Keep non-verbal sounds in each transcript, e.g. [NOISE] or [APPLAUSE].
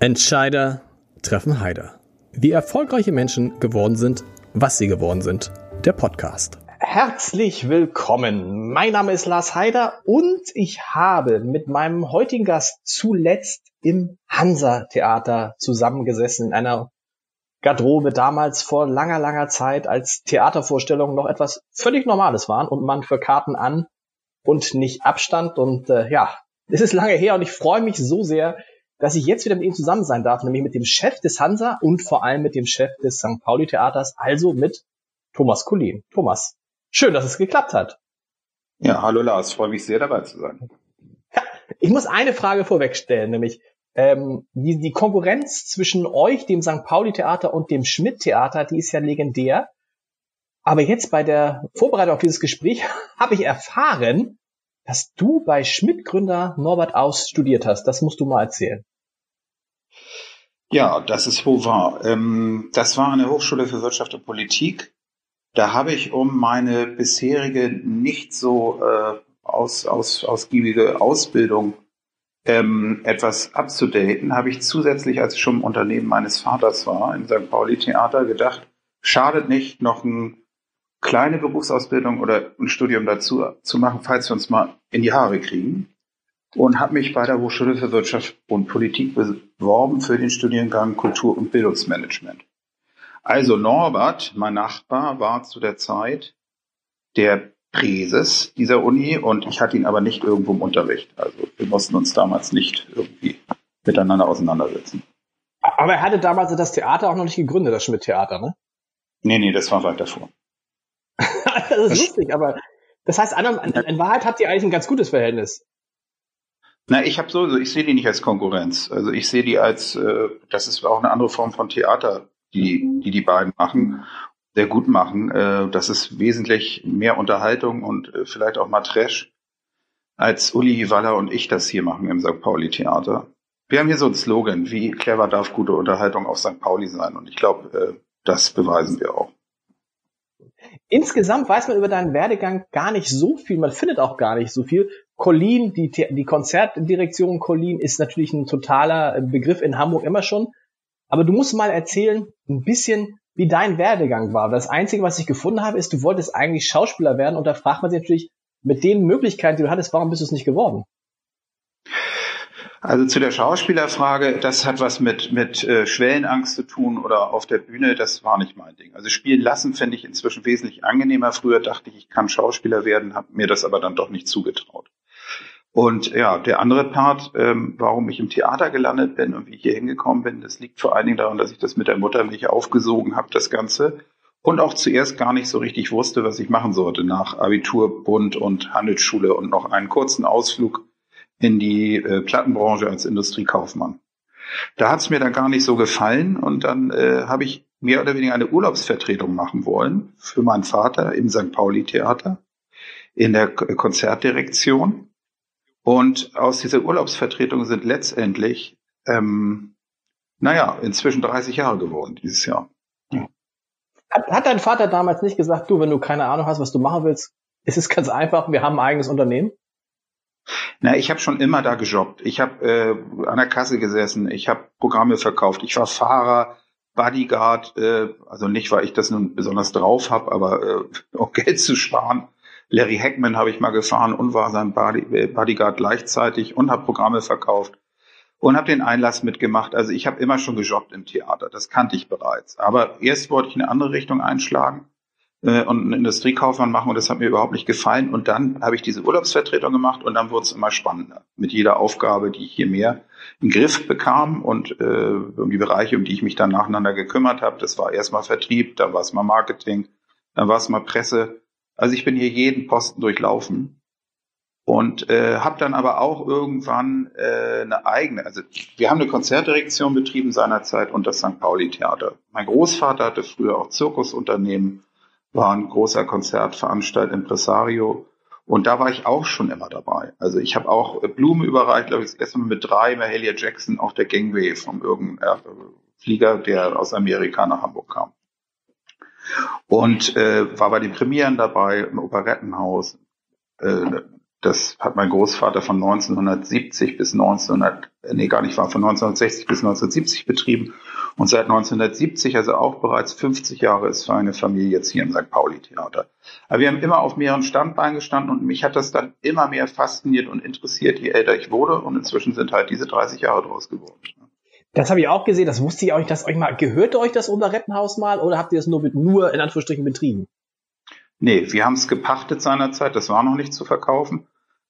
Entscheider treffen Heider. Wie erfolgreiche Menschen geworden sind, was sie geworden sind. Der Podcast. Herzlich willkommen. Mein Name ist Lars Heider und ich habe mit meinem heutigen Gast zuletzt im Hansa-Theater zusammengesessen in einer Garderobe damals vor langer, langer Zeit, als Theatervorstellungen noch etwas völlig Normales waren und man für Karten an und nicht Abstand. Und äh, ja, es ist lange her und ich freue mich so sehr, dass ich jetzt wieder mit ihm zusammen sein darf, nämlich mit dem Chef des Hansa und vor allem mit dem Chef des St. Pauli Theaters, also mit Thomas Collin. Thomas, schön, dass es geklappt hat. Ja, hallo Lars, freue mich sehr dabei zu sein. Ja, ich muss eine Frage vorwegstellen, nämlich ähm, die, die Konkurrenz zwischen euch, dem St. Pauli Theater und dem Schmidt Theater, die ist ja legendär. Aber jetzt bei der Vorbereitung auf dieses Gespräch [LAUGHS] habe ich erfahren, dass du bei Schmidt-Gründer Norbert Aus studiert hast. Das musst du mal erzählen. Ja, das ist wohl wahr. Ähm, das war eine Hochschule für Wirtschaft und Politik. Da habe ich um meine bisherige nicht so äh, aus, aus, ausgiebige Ausbildung ähm, etwas abzudaten, habe ich zusätzlich, als ich schon im Unternehmen meines Vaters war, im St. Pauli Theater, gedacht, schadet nicht, noch ein kleine Berufsausbildung oder ein Studium dazu zu machen, falls wir uns mal in die Haare kriegen. Und habe mich bei der Hochschule für Wirtschaft und Politik beworben für den Studiengang Kultur- und Bildungsmanagement. Also Norbert, mein Nachbar, war zu der Zeit der Präses dieser Uni und ich hatte ihn aber nicht irgendwo im Unterricht. Also wir mussten uns damals nicht irgendwie miteinander auseinandersetzen. Aber er hatte damals das Theater auch noch nicht gegründet, das Schmidt-Theater, ne? Nee, nee, das war weit davor. [LAUGHS] das ist lustig, aber das heißt, in Wahrheit habt ihr eigentlich ein ganz gutes Verhältnis. Na, ich habe so, ich sehe die nicht als Konkurrenz. Also ich sehe die als, äh, das ist auch eine andere Form von Theater, die die, die beiden machen, sehr gut machen. Äh, das ist wesentlich mehr Unterhaltung und äh, vielleicht auch mal Trash, als Uli Waller und ich das hier machen im St. Pauli Theater. Wir haben hier so einen Slogan, wie clever darf gute Unterhaltung auf St. Pauli sein? Und ich glaube, äh, das beweisen wir auch. Insgesamt weiß man über deinen Werdegang gar nicht so viel. Man findet auch gar nicht so viel. Colin, die, die Konzertdirektion Colin ist natürlich ein totaler Begriff in Hamburg immer schon. Aber du musst mal erzählen, ein bisschen, wie dein Werdegang war. Das Einzige, was ich gefunden habe, ist, du wolltest eigentlich Schauspieler werden. Und da fragt man sich natürlich, mit den Möglichkeiten, die du hattest, warum bist du es nicht geworden? Also zu der Schauspielerfrage, das hat was mit, mit äh, Schwellenangst zu tun oder auf der Bühne, das war nicht mein Ding. Also spielen lassen finde ich inzwischen wesentlich angenehmer. Früher dachte ich, ich kann Schauspieler werden, habe mir das aber dann doch nicht zugetraut. Und ja, der andere Part, ähm, warum ich im Theater gelandet bin und wie ich hier hingekommen bin, das liegt vor allen Dingen daran, dass ich das mit der Muttermilch aufgesogen habe, das Ganze. Und auch zuerst gar nicht so richtig wusste, was ich machen sollte nach Abitur, Bund und Handelsschule und noch einen kurzen Ausflug in die äh, Plattenbranche als Industriekaufmann. Da hat es mir dann gar nicht so gefallen und dann äh, habe ich mehr oder weniger eine Urlaubsvertretung machen wollen für meinen Vater im St. Pauli Theater in der Konzertdirektion. Und aus dieser Urlaubsvertretung sind letztendlich, ähm, naja, inzwischen 30 Jahre geworden dieses Jahr. Hat, hat dein Vater damals nicht gesagt, du, wenn du keine Ahnung hast, was du machen willst, ist es ganz einfach, wir haben ein eigenes Unternehmen? Na, ich habe schon immer da gejobbt. Ich habe äh, an der Kasse gesessen, ich habe Programme verkauft, ich war Fahrer, Bodyguard, äh, also nicht, weil ich das nun besonders drauf habe, aber äh, [LAUGHS] um Geld zu sparen. Larry Hackman habe ich mal gefahren und war sein Body, äh, Bodyguard gleichzeitig und habe Programme verkauft und habe den Einlass mitgemacht. Also ich habe immer schon gejobbt im Theater, das kannte ich bereits. Aber erst wollte ich eine andere Richtung einschlagen äh, und einen Industriekaufmann machen und das hat mir überhaupt nicht gefallen. Und dann habe ich diese Urlaubsvertretung gemacht und dann wurde es immer spannender. Mit jeder Aufgabe, die ich hier mehr im Griff bekam und äh, um die Bereiche, um die ich mich dann nacheinander gekümmert habe. Das war erstmal Vertrieb, dann war es mal Marketing, dann war es mal Presse. Also ich bin hier jeden Posten durchlaufen. und äh, habe dann aber auch irgendwann äh, eine eigene, also wir haben eine Konzertdirektion betrieben seinerzeit und das St. Pauli Theater. Mein Großvater hatte früher auch Zirkusunternehmen, war ein großer Konzertveranstalter, Impresario und da war ich auch schon immer dabei. Also ich habe auch Blumen überreicht, glaube ich, das erste Mal mit drei Mahalia Jackson auf der Gangway von irgendeinem Flieger, der aus Amerika nach Hamburg kam. Und äh, war bei den Premieren dabei, im Operettenhaus, äh, das hat mein Großvater von 1970 bis 1900, nee, gar nicht war, von 1960 bis 1970 betrieben. Und seit 1970, also auch bereits 50 Jahre, ist seine Familie jetzt hier im St. Pauli Theater. Aber wir haben immer auf mehreren Standbeinen gestanden und mich hat das dann immer mehr fasziniert und interessiert, je älter ich wurde. Und inzwischen sind halt diese 30 Jahre draus geworden. Das habe ich auch gesehen, das wusste ich auch nicht, dass euch mal, gehörte euch das Operettenhaus mal oder habt ihr es nur, nur in Anführungsstrichen betrieben? Nee, wir haben es gepachtet seinerzeit, das war noch nicht zu verkaufen.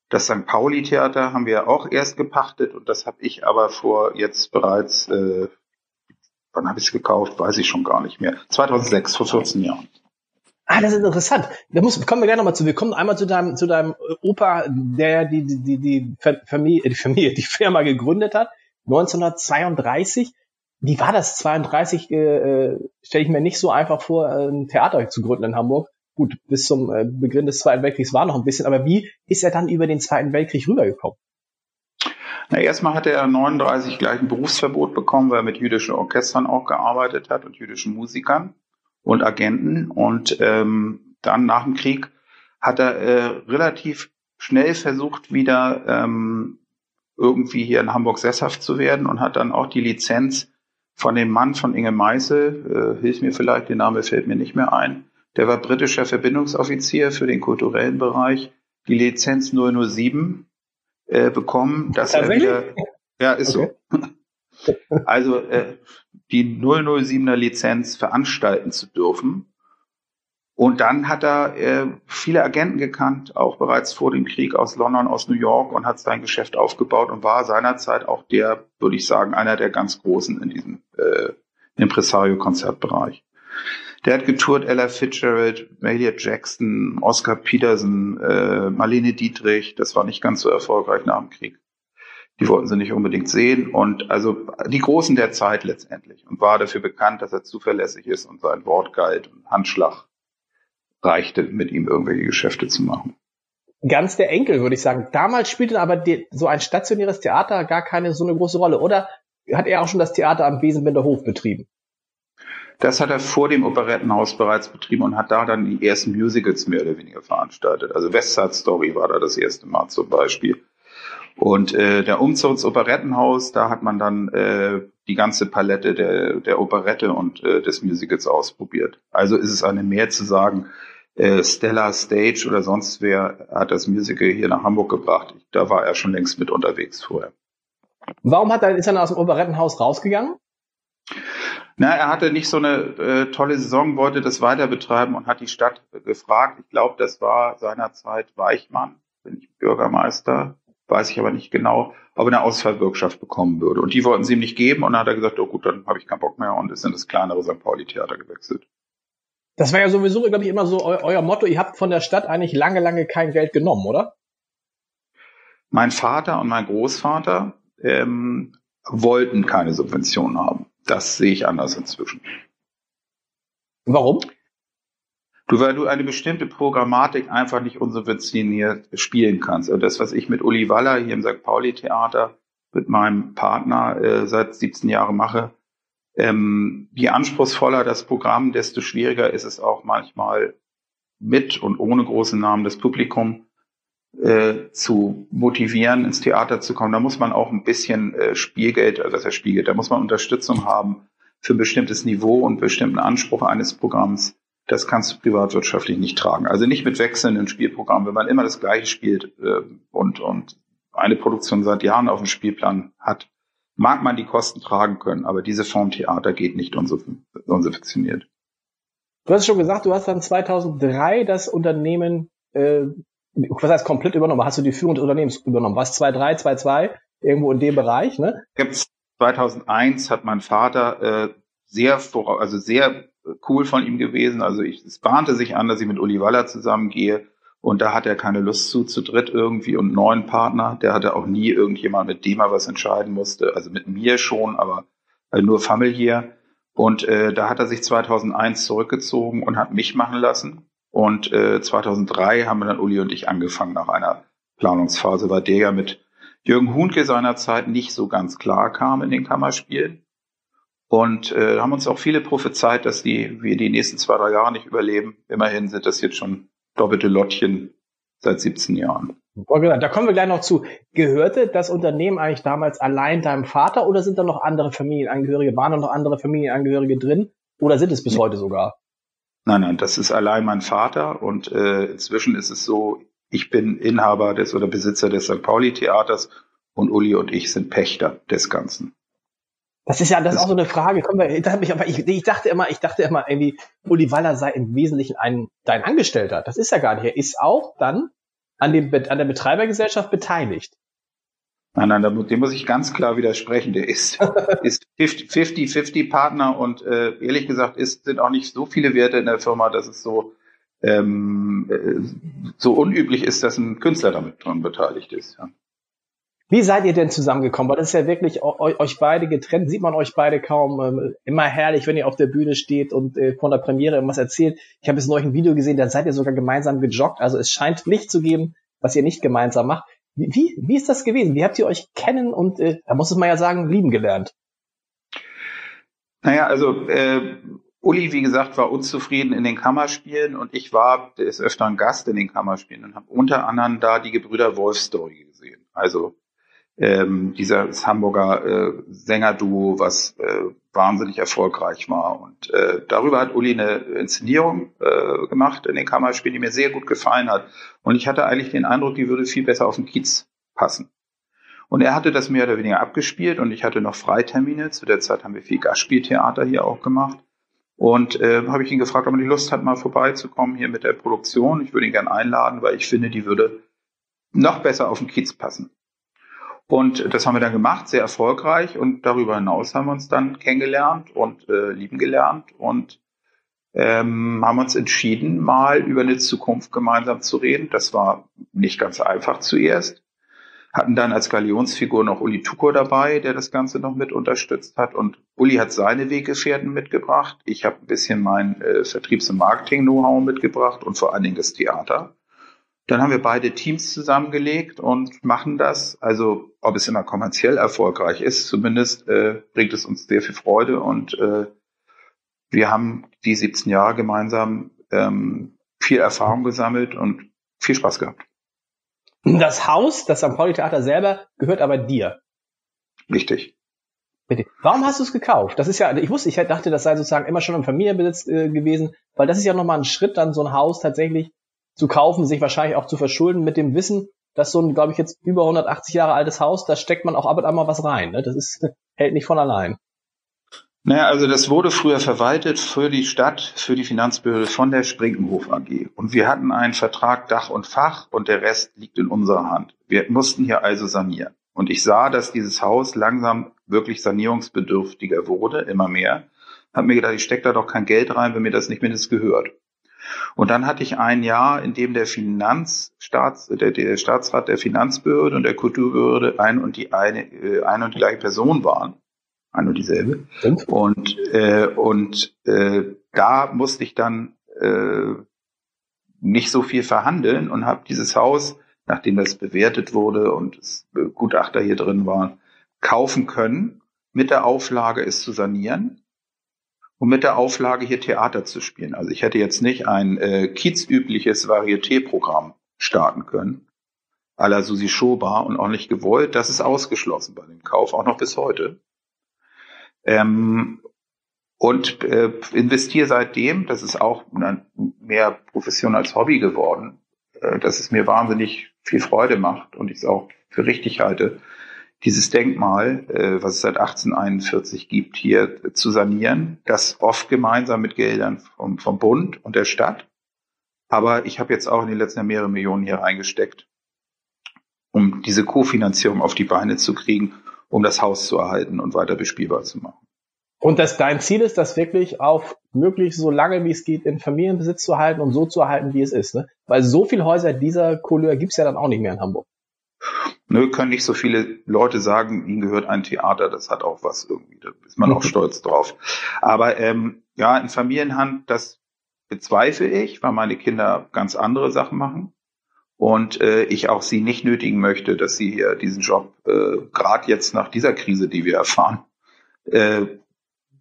Das St. Pauli-Theater haben wir auch erst gepachtet und das habe ich aber vor jetzt bereits, äh, wann habe ich es gekauft, weiß ich schon gar nicht mehr. 2006, vor 14 Jahren. Ah, das ist interessant. Da muss, kommen wir gleich nochmal zu. Wir kommen einmal zu deinem, zu deinem Opa, der die, die, die, die Familie, die Familie, die Firma gegründet hat, 1932. Wie war das 32? Äh, äh Stelle ich mir nicht so einfach vor, ein Theater zu gründen in Hamburg gut, bis zum äh, Beginn des Zweiten Weltkriegs war noch ein bisschen, aber wie ist er dann über den Zweiten Weltkrieg rübergekommen? Na, erstmal hat er 39 gleich ein Berufsverbot bekommen, weil er mit jüdischen Orchestern auch gearbeitet hat und jüdischen Musikern und Agenten. Und ähm, dann nach dem Krieg hat er äh, relativ schnell versucht, wieder ähm, irgendwie hier in Hamburg sesshaft zu werden und hat dann auch die Lizenz von dem Mann von Inge Meisel, äh, hilf mir vielleicht, der Name fällt mir nicht mehr ein, der war britischer Verbindungsoffizier für den kulturellen Bereich, die Lizenz 007 äh, bekommen, dass er wieder, ja, ist okay. so. [LAUGHS] Also äh, die 007er Lizenz veranstalten zu dürfen. Und dann hat er äh, viele Agenten gekannt, auch bereits vor dem Krieg aus London, aus New York und hat sein Geschäft aufgebaut und war seinerzeit auch der, würde ich sagen, einer der ganz Großen in diesem äh, Impresario-Konzertbereich. Der hat getourt Ella Fitzgerald, Mahalia Jackson, Oscar Peterson, äh, Marlene Dietrich. Das war nicht ganz so erfolgreich nach dem Krieg. Die wollten sie nicht unbedingt sehen. Und also die Großen der Zeit letztendlich. Und war dafür bekannt, dass er zuverlässig ist und sein Wort galt und Handschlag reichte, mit ihm irgendwelche Geschäfte zu machen. Ganz der Enkel, würde ich sagen. Damals spielte aber die, so ein stationäres Theater gar keine so eine große Rolle, oder? Hat er auch schon das Theater am Besenbinder Hof betrieben? Das hat er vor dem Operettenhaus bereits betrieben und hat da dann die ersten Musicals mehr oder weniger veranstaltet. Also West Side Story war da das erste Mal zum Beispiel. Und äh, der Umzug ins Operettenhaus, da hat man dann äh, die ganze Palette der, der Operette und äh, des Musicals ausprobiert. Also ist es eine mehr zu sagen, äh, Stella Stage oder sonst wer hat das Musical hier nach Hamburg gebracht. Da war er schon längst mit unterwegs vorher. Warum hat er, ist er dann aus dem Operettenhaus rausgegangen? Na, er hatte nicht so eine äh, tolle Saison, wollte das weiter betreiben und hat die Stadt gefragt. Ich glaube, das war seinerzeit Weichmann, bin ich Bürgermeister, weiß ich aber nicht genau, ob er eine Ausfallbürgschaft bekommen würde. Und die wollten sie ihm nicht geben und dann hat er gesagt, oh gut, dann habe ich keinen Bock mehr und ist in das kleinere St. Pauli-Theater gewechselt. Das war ja sowieso, glaube ich, immer so eu euer Motto, ihr habt von der Stadt eigentlich lange, lange kein Geld genommen, oder? Mein Vater und mein Großvater ähm, wollten keine Subventionen haben. Das sehe ich anders inzwischen. Warum? Du, weil du eine bestimmte Programmatik einfach nicht unsubventioniert spielen kannst. Und das, was ich mit Uli Waller hier im St. Pauli Theater mit meinem Partner äh, seit 17 Jahren mache, ähm, je anspruchsvoller das Programm, desto schwieriger ist es auch manchmal mit und ohne großen Namen das Publikum äh, zu motivieren, ins Theater zu kommen. Da muss man auch ein bisschen äh, Spielgeld, also das heißt Spielgeld, da muss man Unterstützung haben für ein bestimmtes Niveau und bestimmten Anspruch eines Programms. Das kannst du privatwirtschaftlich nicht tragen. Also nicht mit wechselnden Spielprogrammen. Wenn man immer das Gleiche spielt äh, und, und eine Produktion seit Jahren auf dem Spielplan hat, mag man die Kosten tragen können, aber diese Form Theater geht nicht unsubventioniert. Du hast schon gesagt, du hast dann 2003 das Unternehmen äh, was heißt komplett übernommen? Hast du die Führung des Unternehmens übernommen? Was 2.3, 2.2? Irgendwo in dem Bereich, ne? 2001 hat mein Vater äh, sehr, also sehr cool von ihm gewesen. Also ich, es bahnte sich an, dass ich mit Uli Waller zusammengehe Und da hat er keine Lust zu, zu dritt irgendwie und neuen Partner. Der hatte auch nie irgendjemand, mit dem er was entscheiden musste. Also mit mir schon, aber äh, nur familiär. Und äh, da hat er sich 2001 zurückgezogen und hat mich machen lassen. Und äh, 2003 haben wir dann Uli und ich angefangen nach einer Planungsphase, weil der ja mit Jürgen Huhnke seinerzeit nicht so ganz klar kam in den Kammerspielen. Und äh, haben uns auch viele prophezeit, dass die, wir die nächsten zwei, drei Jahre nicht überleben. Immerhin sind das jetzt schon doppelte Lottchen seit 17 Jahren. Da kommen wir gleich noch zu. Gehörte das Unternehmen eigentlich damals allein deinem Vater oder sind da noch andere Familienangehörige? Waren da noch andere Familienangehörige drin? Oder sind es bis heute sogar? Nein, nein, das ist allein mein Vater und äh, inzwischen ist es so, ich bin Inhaber des oder Besitzer des St. Pauli Theaters und Uli und ich sind Pächter des Ganzen. Das ist ja, das, das ist auch so eine Frage. Komm, ich, ich, dachte immer, ich dachte immer irgendwie, Uli Waller sei im Wesentlichen ein, dein Angestellter. Das ist ja gar nicht. Er ist auch dann an, dem, an der Betreibergesellschaft beteiligt. Nein, nein, dem muss ich ganz klar widersprechen. Der ist, [LAUGHS] ist 50-50 Partner und äh, ehrlich gesagt ist, sind auch nicht so viele Werte in der Firma, dass es so, ähm, äh, so unüblich ist, dass ein Künstler damit dran beteiligt ist. Ja. Wie seid ihr denn zusammengekommen? Weil das ist ja wirklich euch beide getrennt, sieht man euch beide kaum. Ähm, immer herrlich, wenn ihr auf der Bühne steht und äh, von der Premiere irgendwas erzählt. Ich habe jetzt neulich ein Video gesehen, da seid ihr sogar gemeinsam gejoggt. Also es scheint Licht zu geben, was ihr nicht gemeinsam macht. Wie, wie, ist das gewesen? Wie habt ihr euch kennen und, äh, da muss man ja sagen, lieben gelernt? Naja, also äh, Uli, wie gesagt, war unzufrieden in den Kammerspielen und ich war des Öfteren Gast in den Kammerspielen und habe unter anderem da die Gebrüder Wolf Story gesehen. Also ähm, dieses Hamburger äh, Sängerduo, was äh, wahnsinnig erfolgreich war. Und äh, darüber hat Uli eine Inszenierung äh, gemacht in den Kammerspielen, die mir sehr gut gefallen hat. Und ich hatte eigentlich den Eindruck, die würde viel besser auf den Kiez passen. Und er hatte das mehr oder weniger abgespielt und ich hatte noch Freitermine. Zu der Zeit haben wir viel Gastspieltheater hier auch gemacht. Und äh, habe ich ihn gefragt, ob er die Lust hat, mal vorbeizukommen hier mit der Produktion. Ich würde ihn gerne einladen, weil ich finde, die würde noch besser auf den Kiez passen. Und das haben wir dann gemacht, sehr erfolgreich. Und darüber hinaus haben wir uns dann kennengelernt und äh, lieben gelernt und ähm, haben uns entschieden, mal über eine Zukunft gemeinsam zu reden. Das war nicht ganz einfach zuerst. Hatten dann als Galionsfigur noch Uli Tuko dabei, der das Ganze noch mit unterstützt hat. Und Uli hat seine Weggefährten mitgebracht. Ich habe ein bisschen mein äh, Vertriebs- und Marketing-Know-how mitgebracht und vor allen Dingen das Theater. Dann haben wir beide Teams zusammengelegt und machen das. Also ob es immer kommerziell erfolgreich ist, zumindest äh, bringt es uns sehr viel Freude und äh, wir haben die 17 Jahre gemeinsam ähm, viel Erfahrung gesammelt und viel Spaß gehabt. Das Haus, das St. Pauli Theater selber, gehört aber dir. Richtig. Bitte. Warum hast du es gekauft? Das ist ja, ich wusste, ich dachte, das sei sozusagen immer schon im Familienbesitz äh, gewesen, weil das ist ja nochmal ein Schritt, dann so ein Haus tatsächlich zu kaufen, sich wahrscheinlich auch zu verschulden mit dem Wissen, dass so ein, glaube ich, jetzt über 180 Jahre altes Haus, da steckt man auch ab und an mal was rein. Ne? Das ist, [LAUGHS] hält nicht von allein. Naja, also das wurde früher verwaltet für die Stadt, für die Finanzbehörde von der Sprinkenhof AG. Und wir hatten einen Vertrag Dach und Fach und der Rest liegt in unserer Hand. Wir mussten hier also sanieren. Und ich sah, dass dieses Haus langsam wirklich sanierungsbedürftiger wurde, immer mehr. Hab mir gedacht, ich stecke da doch kein Geld rein, wenn mir das nicht mindestens gehört. Und dann hatte ich ein Jahr, in dem der Finanzstaats, der, der Staatsrat der Finanzbehörde und der Kulturbehörde ein und die eine, äh, eine und die gleiche Person waren. Ein und dieselbe. Und, und, äh, und äh, da musste ich dann äh, nicht so viel verhandeln und habe dieses Haus, nachdem das bewertet wurde und es Gutachter hier drin waren, kaufen können, mit der Auflage, es zu sanieren um mit der Auflage hier Theater zu spielen. Also ich hätte jetzt nicht ein äh, kiezübliches Varieté-Programm starten können, à la Susi Schoba und auch nicht gewollt. Das ist ausgeschlossen bei dem Kauf, auch noch bis heute. Ähm, und äh, investiere seitdem, das ist auch mehr Profession als Hobby geworden, äh, dass es mir wahnsinnig viel Freude macht und ich es auch für richtig halte, dieses Denkmal, äh, was es seit 1841 gibt, hier zu sanieren. Das oft gemeinsam mit Geldern vom, vom Bund und der Stadt. Aber ich habe jetzt auch in den letzten Jahren mehrere Millionen hier reingesteckt, um diese Kofinanzierung auf die Beine zu kriegen, um das Haus zu erhalten und weiter bespielbar zu machen. Und dass dein Ziel ist, das wirklich auf möglichst so lange wie es geht in Familienbesitz zu halten und so zu erhalten, wie es ist. Ne? Weil so viele Häuser dieser Couleur gibt's ja dann auch nicht mehr in Hamburg. Nö, können nicht so viele Leute sagen, ihnen gehört ein Theater, das hat auch was irgendwie, da ist man auch [LAUGHS] stolz drauf. Aber ähm, ja, in Familienhand, das bezweifle ich, weil meine Kinder ganz andere Sachen machen und äh, ich auch sie nicht nötigen möchte, dass sie hier diesen Job äh, gerade jetzt nach dieser Krise, die wir erfahren, äh,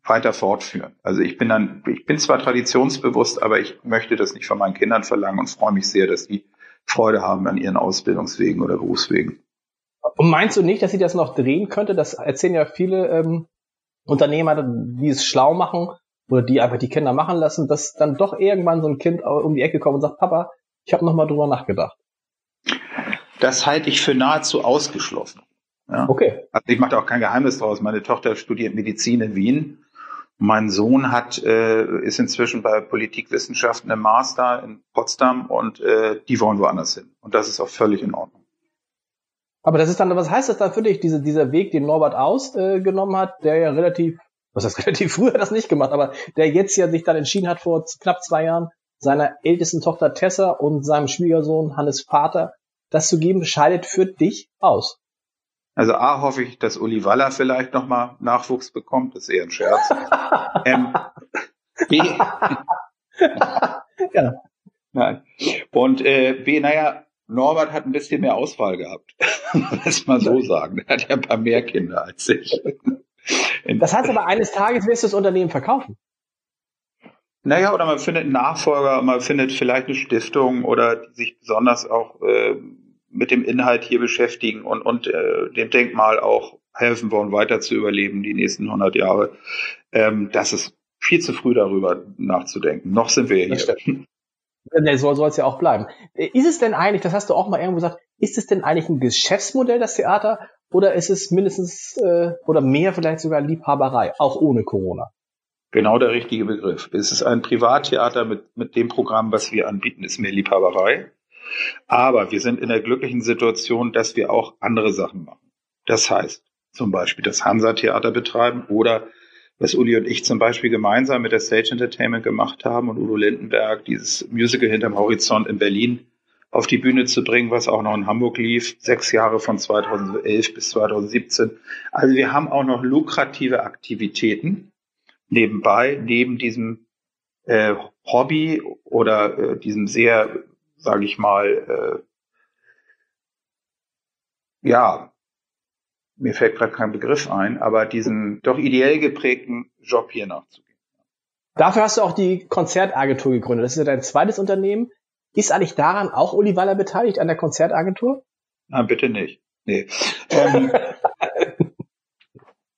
weiter fortführen. Also ich bin dann, ich bin zwar traditionsbewusst, aber ich möchte das nicht von meinen Kindern verlangen und freue mich sehr, dass die Freude haben an ihren Ausbildungswegen oder Berufswegen. Und meinst du nicht, dass sie das noch drehen könnte? Das erzählen ja viele ähm, Unternehmer, die es schlau machen oder die einfach die Kinder machen lassen, dass dann doch irgendwann so ein Kind um die Ecke kommt und sagt, Papa, ich habe noch mal drüber nachgedacht. Das halte ich für nahezu ausgeschlossen. Ja? Okay. Also ich mache da auch kein Geheimnis draus. Meine Tochter studiert Medizin in Wien. Mein Sohn hat äh, ist inzwischen bei Politikwissenschaften im Master in Potsdam und äh, die wollen woanders hin. Und das ist auch völlig in Ordnung. Aber das ist dann, was heißt das dann für dich, diese, dieser Weg, den Norbert Aus äh, hat, der ja relativ, was heißt [LAUGHS] relativ früher das nicht gemacht, aber der jetzt ja sich dann entschieden hat, vor knapp zwei Jahren, seiner ältesten Tochter Tessa und seinem Schwiegersohn Hannes Vater das zu geben, scheidet für dich aus. Also A hoffe ich, dass Uli Waller vielleicht nochmal Nachwuchs bekommt, das ist eher ein Scherz. [LAUGHS] ähm, B. [LAUGHS] ja. Nein. Und äh, B, naja, Norbert hat ein bisschen mehr Auswahl gehabt. [LAUGHS] Lass mal so sagen. Er hat ja ein paar mehr Kinder als ich. [LAUGHS] Das heißt aber, eines Tages wirst du das Unternehmen verkaufen. Naja, oder man findet einen Nachfolger, man findet vielleicht eine Stiftung oder sich besonders auch äh, mit dem Inhalt hier beschäftigen und, und äh, dem Denkmal auch helfen wollen, weiter zu überleben die nächsten 100 Jahre. Ähm, das ist viel zu früh darüber nachzudenken. Noch sind wir hier. Nee, so soll es ja auch bleiben. Ist es denn eigentlich, das hast du auch mal irgendwo gesagt, ist es denn eigentlich ein Geschäftsmodell, das Theater, oder ist es mindestens äh, oder mehr vielleicht sogar Liebhaberei, auch ohne Corona? Genau der richtige Begriff. Es ist ein Privattheater mit, mit dem Programm, was wir anbieten, ist mehr Liebhaberei. Aber wir sind in der glücklichen Situation, dass wir auch andere Sachen machen. Das heißt, zum Beispiel das Hansa-Theater betreiben oder was Uli und ich zum Beispiel gemeinsam mit der Stage Entertainment gemacht haben und Udo Lindenberg, dieses Musical hinterm Horizont in Berlin auf die Bühne zu bringen, was auch noch in Hamburg lief, sechs Jahre von 2011 bis 2017. Also wir haben auch noch lukrative Aktivitäten nebenbei, neben diesem äh, Hobby oder äh, diesem sehr, sage ich mal, äh, ja, mir fällt gerade kein Begriff ein, aber diesen doch ideell geprägten Job hier nachzugehen. Dafür hast du auch die Konzertagentur gegründet. Das ist ja dein zweites Unternehmen. Ist eigentlich daran auch Uli Waller beteiligt, an der Konzertagentur? Nein, bitte nicht. Nee. ähm, [LAUGHS]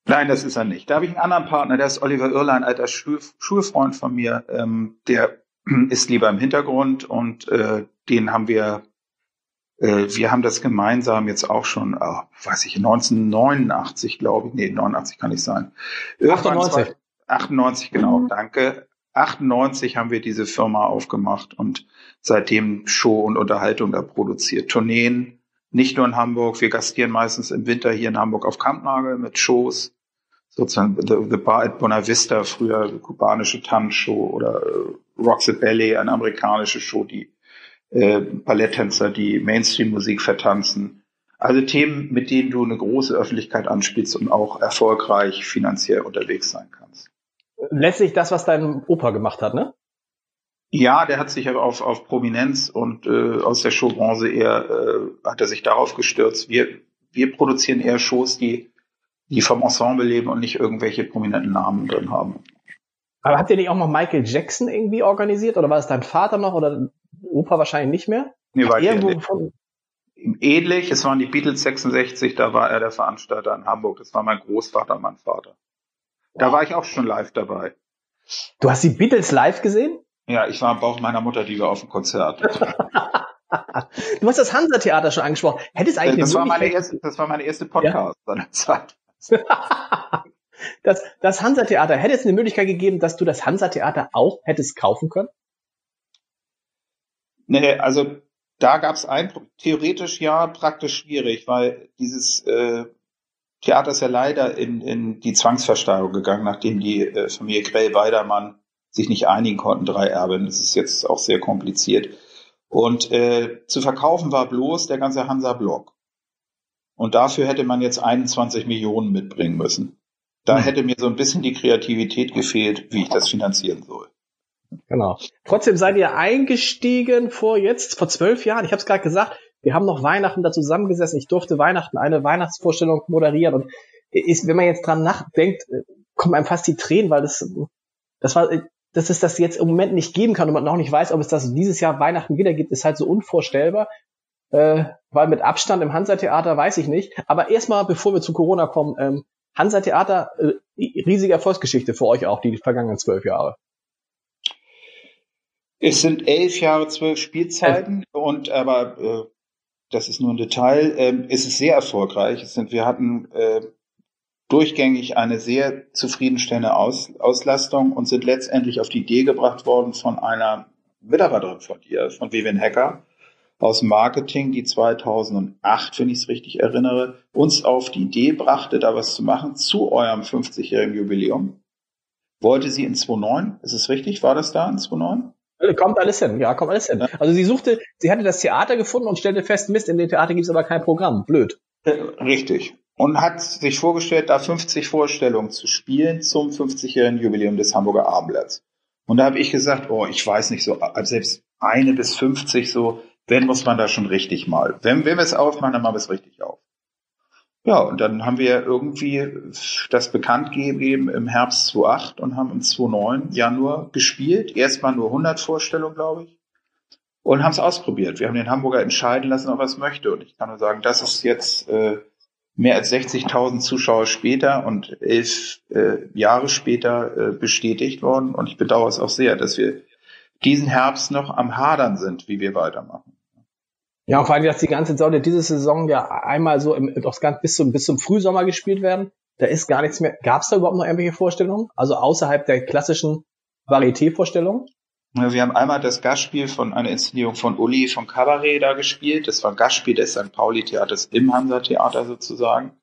Nein, das ist er nicht. Da habe ich einen anderen Partner, der ist Oliver Irlein, alter Schul Schulfreund von mir. Ähm, der [CLEARS THROAT] ist lieber im Hintergrund und äh, den haben wir wir haben das gemeinsam jetzt auch schon, oh, weiß ich, 1989, glaube ich. Nee, 89 kann nicht sein. 98. 98, genau, mhm. danke. 98 haben wir diese Firma aufgemacht und seitdem Show und Unterhaltung da produziert. Tourneen, nicht nur in Hamburg. Wir gastieren meistens im Winter hier in Hamburg auf Kampnagel mit Shows. Sozusagen The, The Bar at Bonavista, früher kubanische Tanzshow oder äh, at Ballet, eine amerikanische Show, die äh, Balletttänzer, die Mainstream-Musik vertanzen. Also Themen, mit denen du eine große Öffentlichkeit anspielst und auch erfolgreich finanziell unterwegs sein kannst. Letztlich das, was dein Opa gemacht hat, ne? Ja, der hat sich aber auf, auf Prominenz und äh, aus der Showbranche eher, äh, hat er sich darauf gestürzt. Wir, wir produzieren eher Shows, die, die vom Ensemble leben und nicht irgendwelche prominenten Namen drin haben. Aber habt ihr nicht auch noch Michael Jackson irgendwie organisiert? Oder war es dein Vater noch? Oder Opa wahrscheinlich nicht mehr? Nee, war irgendwo von ähnlich. Es waren die Beatles 66, da war er der Veranstalter in Hamburg. Das war mein Großvater, mein Vater. Da war ich auch schon live dabei. Du hast die Beatles live gesehen? Ja, ich war im Bauch meiner Mutter, die war auf dem Konzert. [LAUGHS] du hast das Hansa-Theater schon angesprochen. Hättest eigentlich das, war meine erste, das war meine erste Podcast ja? seiner Zeit. [LAUGHS] das, das Hansa-Theater, hätte es eine Möglichkeit gegeben, dass du das Hansa-Theater auch hättest kaufen können? Nee, also da gab es ein, theoretisch ja, praktisch schwierig, weil dieses äh, Theater ist ja leider in, in die Zwangsversteigerung gegangen, nachdem die äh, Familie Grell-Weidermann sich nicht einigen konnten, drei Erben. Das ist jetzt auch sehr kompliziert. Und äh, zu verkaufen war bloß der ganze Hansa-Block. Und dafür hätte man jetzt 21 Millionen mitbringen müssen. Da hm. hätte mir so ein bisschen die Kreativität gefehlt, wie ich das finanzieren soll. Genau. Trotzdem seid ihr eingestiegen vor jetzt, vor zwölf Jahren. Ich habe es gerade gesagt, wir haben noch Weihnachten da zusammengesessen. Ich durfte Weihnachten eine Weihnachtsvorstellung moderieren. Und ist, wenn man jetzt dran nachdenkt, äh, kommen einem fast die Tränen, weil das, das war, dass es das jetzt im Moment nicht geben kann und man auch nicht weiß, ob es das dieses Jahr Weihnachten wieder gibt, ist halt so unvorstellbar. Äh, weil mit Abstand im Hansa-Theater weiß ich nicht. Aber erstmal, bevor wir zu Corona kommen, ähm, Hansa-Theater, äh, riesige Erfolgsgeschichte für euch auch, die vergangenen zwölf Jahre. Es sind elf Jahre, zwölf Spielzeiten elf. und aber äh, das ist nur ein Detail. Ähm, es ist sehr erfolgreich. Es sind, wir hatten äh, durchgängig eine sehr zufriedenstellende Aus, Auslastung und sind letztendlich auf die Idee gebracht worden von einer Mitarbeiterin von dir, von Vivian Hacker aus Marketing, die 2008, wenn ich es richtig erinnere, uns auf die Idee brachte, da was zu machen zu eurem 50-jährigen Jubiläum. Wollte sie in 2009, ist es richtig? War das da in 2009? Kommt alles hin, ja, kommt alles hin. Also sie suchte, sie hatte das Theater gefunden und stellte fest, Mist, in dem Theater gibt es aber kein Programm. Blöd. Äh, richtig. Und hat sich vorgestellt, da 50 Vorstellungen zu spielen zum 50-jährigen Jubiläum des Hamburger Abendblatts. Und da habe ich gesagt, oh, ich weiß nicht so, also selbst eine bis 50 so, wenn muss man da schon richtig mal. Wenn, wenn wir es aufmachen, dann machen wir es richtig auf. Ja, und dann haben wir irgendwie das bekannt gegeben im Herbst 2008 und haben im 2009 Januar gespielt. Erstmal nur 100 Vorstellungen, glaube ich. Und haben es ausprobiert. Wir haben den Hamburger entscheiden lassen, ob er es möchte. Und ich kann nur sagen, das ist jetzt äh, mehr als 60.000 Zuschauer später und elf äh, Jahre später äh, bestätigt worden. Und ich bedauere es auch sehr, dass wir diesen Herbst noch am Hadern sind, wie wir weitermachen. Ja, und vor allem, dass die ganze Saison, diese Saison ja einmal so im, bis, zum, bis zum Frühsommer gespielt werden. Da ist gar nichts mehr. Gab es da überhaupt noch irgendwelche Vorstellungen? Also außerhalb der klassischen Varieté-Vorstellungen? Ja, wir haben einmal das Gastspiel von einer Inszenierung von Uli vom Cabaret da gespielt. Das war ein Gastspiel des St. Pauli-Theaters im Hansa-Theater sozusagen.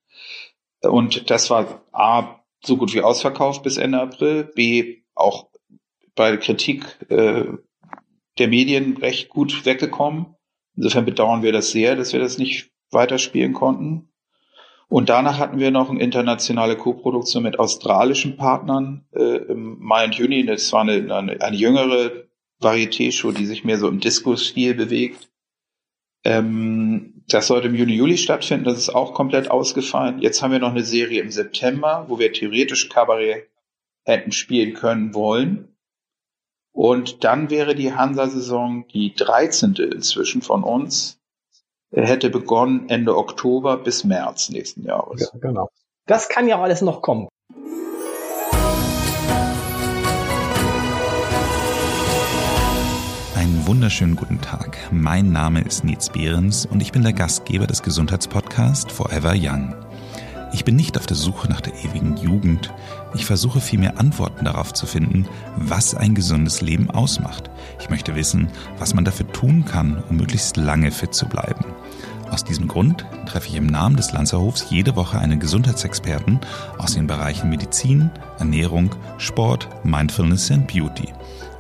Und das war A, so gut wie ausverkauft bis Ende April, B, auch bei Kritik äh, der Medien recht gut weggekommen. Insofern bedauern wir das sehr, dass wir das nicht weiterspielen konnten. Und danach hatten wir noch eine internationale Koproduktion mit australischen Partnern äh, im Mai und Juni. Das war eine, eine, eine jüngere Varieté-Show, die sich mehr so im Disco-Stil bewegt. Ähm, das sollte im Juni, Juli stattfinden. Das ist auch komplett ausgefallen. Jetzt haben wir noch eine Serie im September, wo wir theoretisch Kabarett hätten spielen können wollen. Und dann wäre die Hansa-Saison die 13. inzwischen von uns, Er hätte begonnen Ende Oktober bis März nächsten Jahres. Ja, genau. Das kann ja alles noch kommen. Einen wunderschönen guten Tag. Mein Name ist Nietz Behrens und ich bin der Gastgeber des Gesundheitspodcasts Forever Young. Ich bin nicht auf der Suche nach der ewigen Jugend. Ich versuche vielmehr Antworten darauf zu finden, was ein gesundes Leben ausmacht. Ich möchte wissen, was man dafür tun kann, um möglichst lange fit zu bleiben. Aus diesem Grund treffe ich im Namen des Lanzerhofs jede Woche einen Gesundheitsexperten aus den Bereichen Medizin, Ernährung, Sport, Mindfulness und Beauty.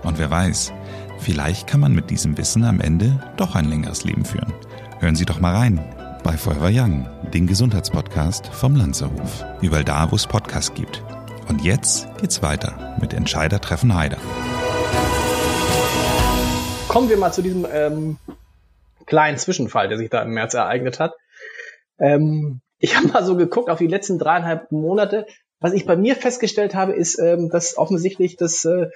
Und wer weiß, vielleicht kann man mit diesem Wissen am Ende doch ein längeres Leben führen. Hören Sie doch mal rein bei Forever Young, den Gesundheitspodcast vom Lanzerhof. Überall da, wo es Podcasts gibt. Und jetzt geht's weiter mit Entscheider treffen Heider. Kommen wir mal zu diesem ähm, kleinen Zwischenfall, der sich da im März ereignet hat. Ähm, ich habe mal so geguckt auf die letzten dreieinhalb Monate. Was ich bei mir festgestellt habe, ist, ähm, dass offensichtlich das äh,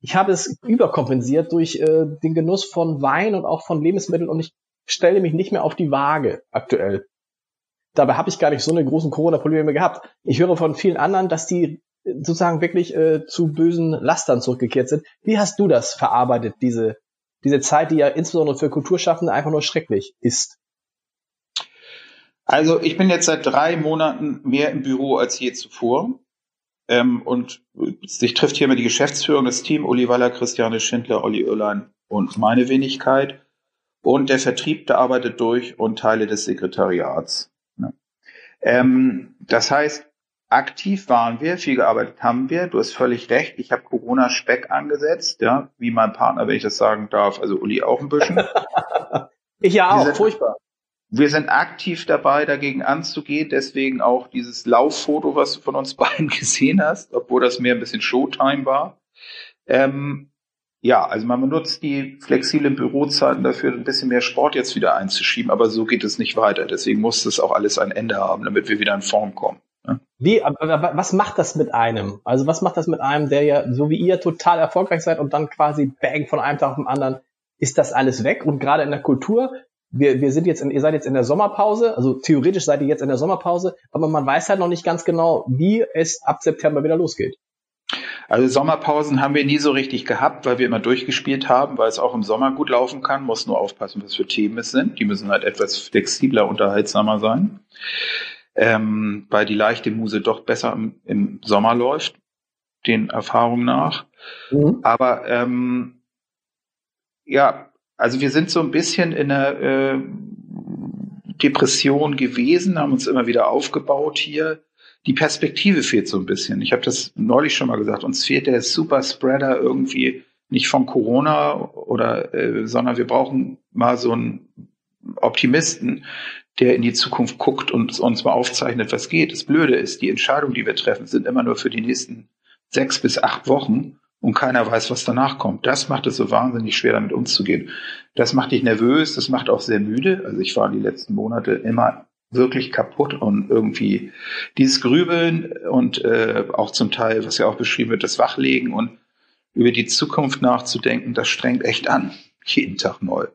ich habe es überkompensiert durch äh, den Genuss von Wein und auch von Lebensmitteln und ich stelle mich nicht mehr auf die Waage aktuell. Dabei habe ich gar nicht so eine großen Corona-Probleme gehabt. Ich höre von vielen anderen, dass die sozusagen wirklich äh, zu bösen Lastern zurückgekehrt sind. Wie hast du das verarbeitet, diese, diese Zeit, die ja insbesondere für Kulturschaffende einfach nur schrecklich ist? Also ich bin jetzt seit drei Monaten mehr im Büro als je zuvor. Ähm, und sich trifft hier immer die Geschäftsführung, das Team, Uli Waller, Christiane Schindler, Olli Oerlein und meine Wenigkeit. Und der Vertrieb, der arbeitet durch und Teile des Sekretariats. Ähm, das heißt, aktiv waren wir, viel gearbeitet haben wir. Du hast völlig recht. Ich habe Corona-Speck angesetzt, ja, wie mein Partner, wenn ich das sagen darf, also Uli auch ein bisschen. [LAUGHS] ich ja auch, sind, furchtbar. Wir sind aktiv dabei, dagegen anzugehen. Deswegen auch dieses Lauffoto, was du von uns [LAUGHS] beiden gesehen hast, obwohl das mehr ein bisschen Showtime war. Ähm, ja, also man benutzt die flexiblen Bürozeiten dafür, ein bisschen mehr Sport jetzt wieder einzuschieben, aber so geht es nicht weiter. Deswegen muss das auch alles ein Ende haben, damit wir wieder in Form kommen. Wie, aber was macht das mit einem? Also was macht das mit einem, der ja, so wie ihr, total erfolgreich seid und dann quasi bang von einem Tag auf den anderen ist das alles weg? Und gerade in der Kultur, wir, wir sind jetzt, in, ihr seid jetzt in der Sommerpause, also theoretisch seid ihr jetzt in der Sommerpause, aber man weiß halt noch nicht ganz genau, wie es ab September wieder losgeht. Also Sommerpausen haben wir nie so richtig gehabt, weil wir immer durchgespielt haben, weil es auch im Sommer gut laufen kann. Muss nur aufpassen, was für Themen es sind. Die müssen halt etwas flexibler, unterhaltsamer sein ähm, weil die leichte Muse doch besser im, im Sommer läuft, den Erfahrungen nach. Mhm. Aber ähm, ja, also wir sind so ein bisschen in einer äh, Depression gewesen, haben uns immer wieder aufgebaut hier. Die Perspektive fehlt so ein bisschen. Ich habe das neulich schon mal gesagt. Uns fehlt der Superspreader irgendwie nicht von Corona oder, äh, sondern wir brauchen mal so einen Optimisten, der in die Zukunft guckt und uns mal aufzeichnet, was geht. Das Blöde ist, die Entscheidungen, die wir treffen, sind immer nur für die nächsten sechs bis acht Wochen und keiner weiß, was danach kommt. Das macht es so wahnsinnig schwer, damit umzugehen. Das macht dich nervös, das macht auch sehr müde. Also ich war die letzten Monate immer wirklich kaputt und irgendwie dieses Grübeln und äh, auch zum Teil, was ja auch beschrieben wird, das Wachlegen und über die Zukunft nachzudenken, das strengt echt an. Jeden Tag neu.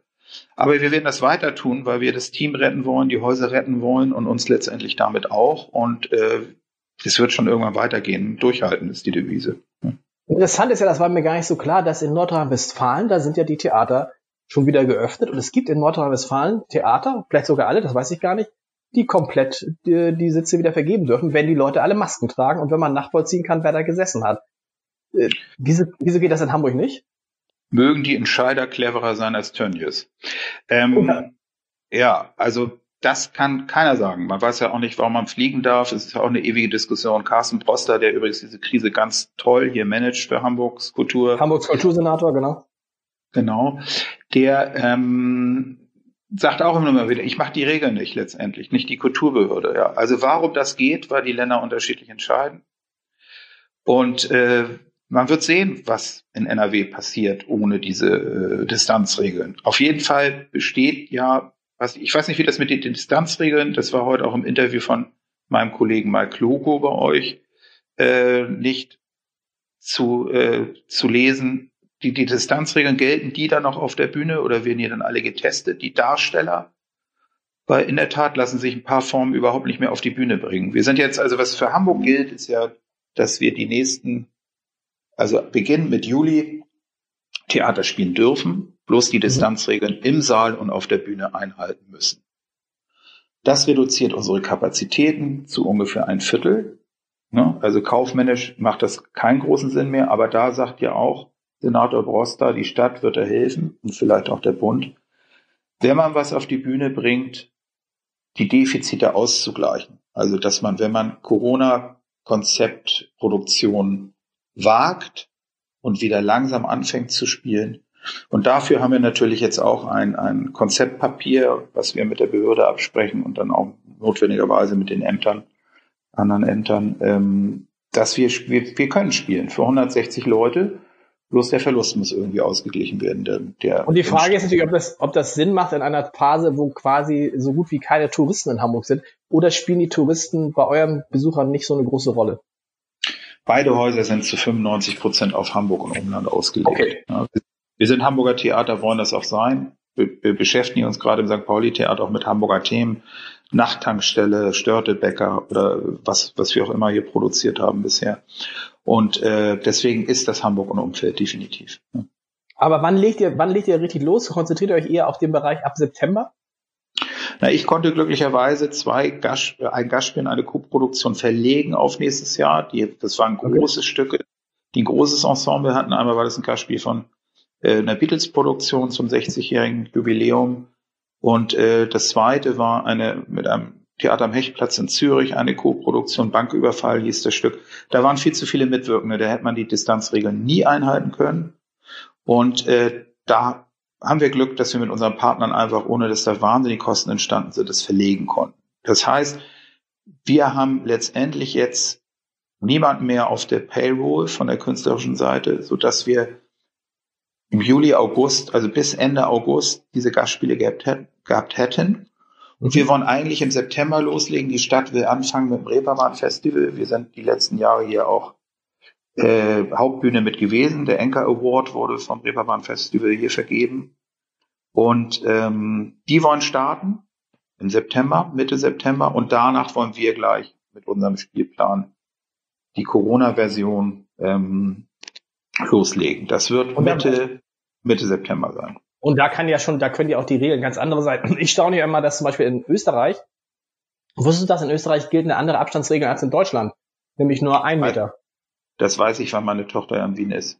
Aber wir werden das weiter tun, weil wir das Team retten wollen, die Häuser retten wollen und uns letztendlich damit auch. Und äh, es wird schon irgendwann weitergehen. Durchhalten ist die Devise. Interessant ist ja, das war mir gar nicht so klar, dass in Nordrhein-Westfalen, da sind ja die Theater schon wieder geöffnet und es gibt in Nordrhein-Westfalen Theater, vielleicht sogar alle, das weiß ich gar nicht, die komplett die, die Sitze wieder vergeben dürfen, wenn die Leute alle Masken tragen und wenn man nachvollziehen kann, wer da gesessen hat. Äh, wieso, wieso geht das in Hamburg nicht? mögen die Entscheider cleverer sein als Tönnies. Ähm, ja. ja, also das kann keiner sagen. Man weiß ja auch nicht, warum man fliegen darf. Es ist ja auch eine ewige Diskussion. Carsten Proster, der übrigens diese Krise ganz toll hier managt für Hamburgs Kultur. Hamburgs Kultursenator, genau. Genau. Der ähm, sagt auch immer wieder, ich mache die Regeln nicht letztendlich, nicht die Kulturbehörde. Ja. Also warum das geht, weil die Länder unterschiedlich entscheiden. Und äh, man wird sehen, was in NRW passiert ohne diese äh, Distanzregeln. Auf jeden Fall besteht ja, was, ich weiß nicht, wie das mit den Distanzregeln, das war heute auch im Interview von meinem Kollegen Mike Logo bei euch, äh, nicht zu, äh, zu lesen. Die, die Distanzregeln gelten die dann noch auf der Bühne oder werden die dann alle getestet, die Darsteller? Weil in der Tat lassen sich ein paar Formen überhaupt nicht mehr auf die Bühne bringen. Wir sind jetzt, also was für Hamburg gilt, ist ja, dass wir die nächsten also beginnen mit Juli Theater spielen dürfen, bloß die mhm. Distanzregeln im Saal und auf der Bühne einhalten müssen. Das reduziert unsere Kapazitäten zu ungefähr ein Viertel. Ne? Also kaufmännisch macht das keinen großen Sinn mehr, aber da sagt ja auch Senator Broster, die Stadt wird da helfen und vielleicht auch der Bund, wenn man was auf die Bühne bringt, die Defizite auszugleichen. Also dass man, wenn man Corona-Konzeptproduktion wagt und wieder langsam anfängt zu spielen. Und dafür haben wir natürlich jetzt auch ein, ein Konzeptpapier, was wir mit der Behörde absprechen und dann auch notwendigerweise mit den Ämtern, anderen Ämtern, ähm, dass wir, wir, wir können spielen für 160 Leute. Bloß der Verlust muss irgendwie ausgeglichen werden. Der, der und die Frage ist natürlich, ob das, ob das Sinn macht in einer Phase, wo quasi so gut wie keine Touristen in Hamburg sind, oder spielen die Touristen bei euren Besuchern nicht so eine große Rolle? Beide Häuser sind zu 95 Prozent auf Hamburg und Umland ausgelegt. Okay. Ja, wir sind Hamburger Theater, wollen das auch sein. Wir, beschäftigen uns gerade im St. Pauli-Theater auch mit Hamburger Themen. Nachttankstelle, Störtebäcker oder was, was wir auch immer hier produziert haben bisher. Und äh, deswegen ist das Hamburg und Umfeld definitiv. Ja. Aber wann legt ihr, wann legt ihr richtig los? Konzentriert ihr euch eher auf den Bereich ab September? Na, ich konnte glücklicherweise zwei Gast, äh, ein Gastspiel und eine Co-Produktion verlegen auf nächstes Jahr. Die, das waren große okay. Stücke, die ein großes Ensemble hatten. Einmal war das ein Gastspiel von äh, einer Beatles-Produktion zum 60-jährigen Jubiläum. Und äh, das zweite war eine mit einem Theater am Hechtplatz in Zürich, eine Co-Produktion, Banküberfall hieß das Stück. Da waren viel zu viele Mitwirkende, da hätte man die Distanzregeln nie einhalten können. Und äh, da haben wir Glück, dass wir mit unseren Partnern einfach, ohne dass da wahnsinnig Kosten entstanden sind, das verlegen konnten. Das heißt, wir haben letztendlich jetzt niemanden mehr auf der Payroll von der künstlerischen Seite, so dass wir im Juli, August, also bis Ende August diese Gastspiele gehabt, gehabt hätten. Und wir wollen eigentlich im September loslegen. Die Stadt will anfangen mit dem Reeperbahn Festival. Wir sind die letzten Jahre hier auch äh, Hauptbühne mit gewesen. Der Enker Award wurde vom Reeperbahn Festival hier vergeben. Und ähm, die wollen starten im September, Mitte September. Und danach wollen wir gleich mit unserem Spielplan die Corona-Version ähm, loslegen. Das wird Mitte, Mitte September sein. Und da kann ja schon, da können ja auch die Regeln ganz andere sein. Ich staune ja immer, dass zum Beispiel in Österreich, wusstest du das, in Österreich gilt eine andere Abstandsregel als in Deutschland? Nämlich nur ein Meter. Das weiß ich, weil meine Tochter ja in Wien ist.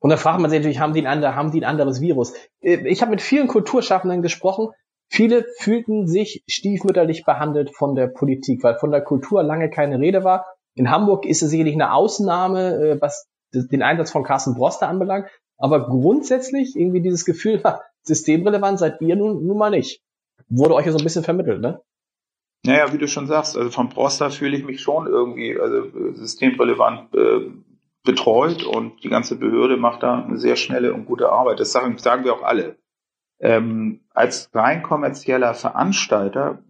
Und da fragt man sich natürlich, haben die ein, andere, haben die ein anderes Virus? Äh, ich habe mit vielen Kulturschaffenden gesprochen. Viele fühlten sich stiefmütterlich behandelt von der Politik, weil von der Kultur lange keine Rede war. In Hamburg ist es sicherlich eine Ausnahme, äh, was den Einsatz von Carsten Broster anbelangt. Aber grundsätzlich irgendwie dieses Gefühl, systemrelevant seid ihr nun, nun mal nicht. Wurde euch ja so ein bisschen vermittelt, ne? Naja, wie du schon sagst, also vom Broster fühle ich mich schon irgendwie also systemrelevant äh, betreut und die ganze Behörde macht da eine sehr schnelle und gute Arbeit. Das sagen, sagen wir auch alle. Ähm, als rein kommerzieller Veranstalter,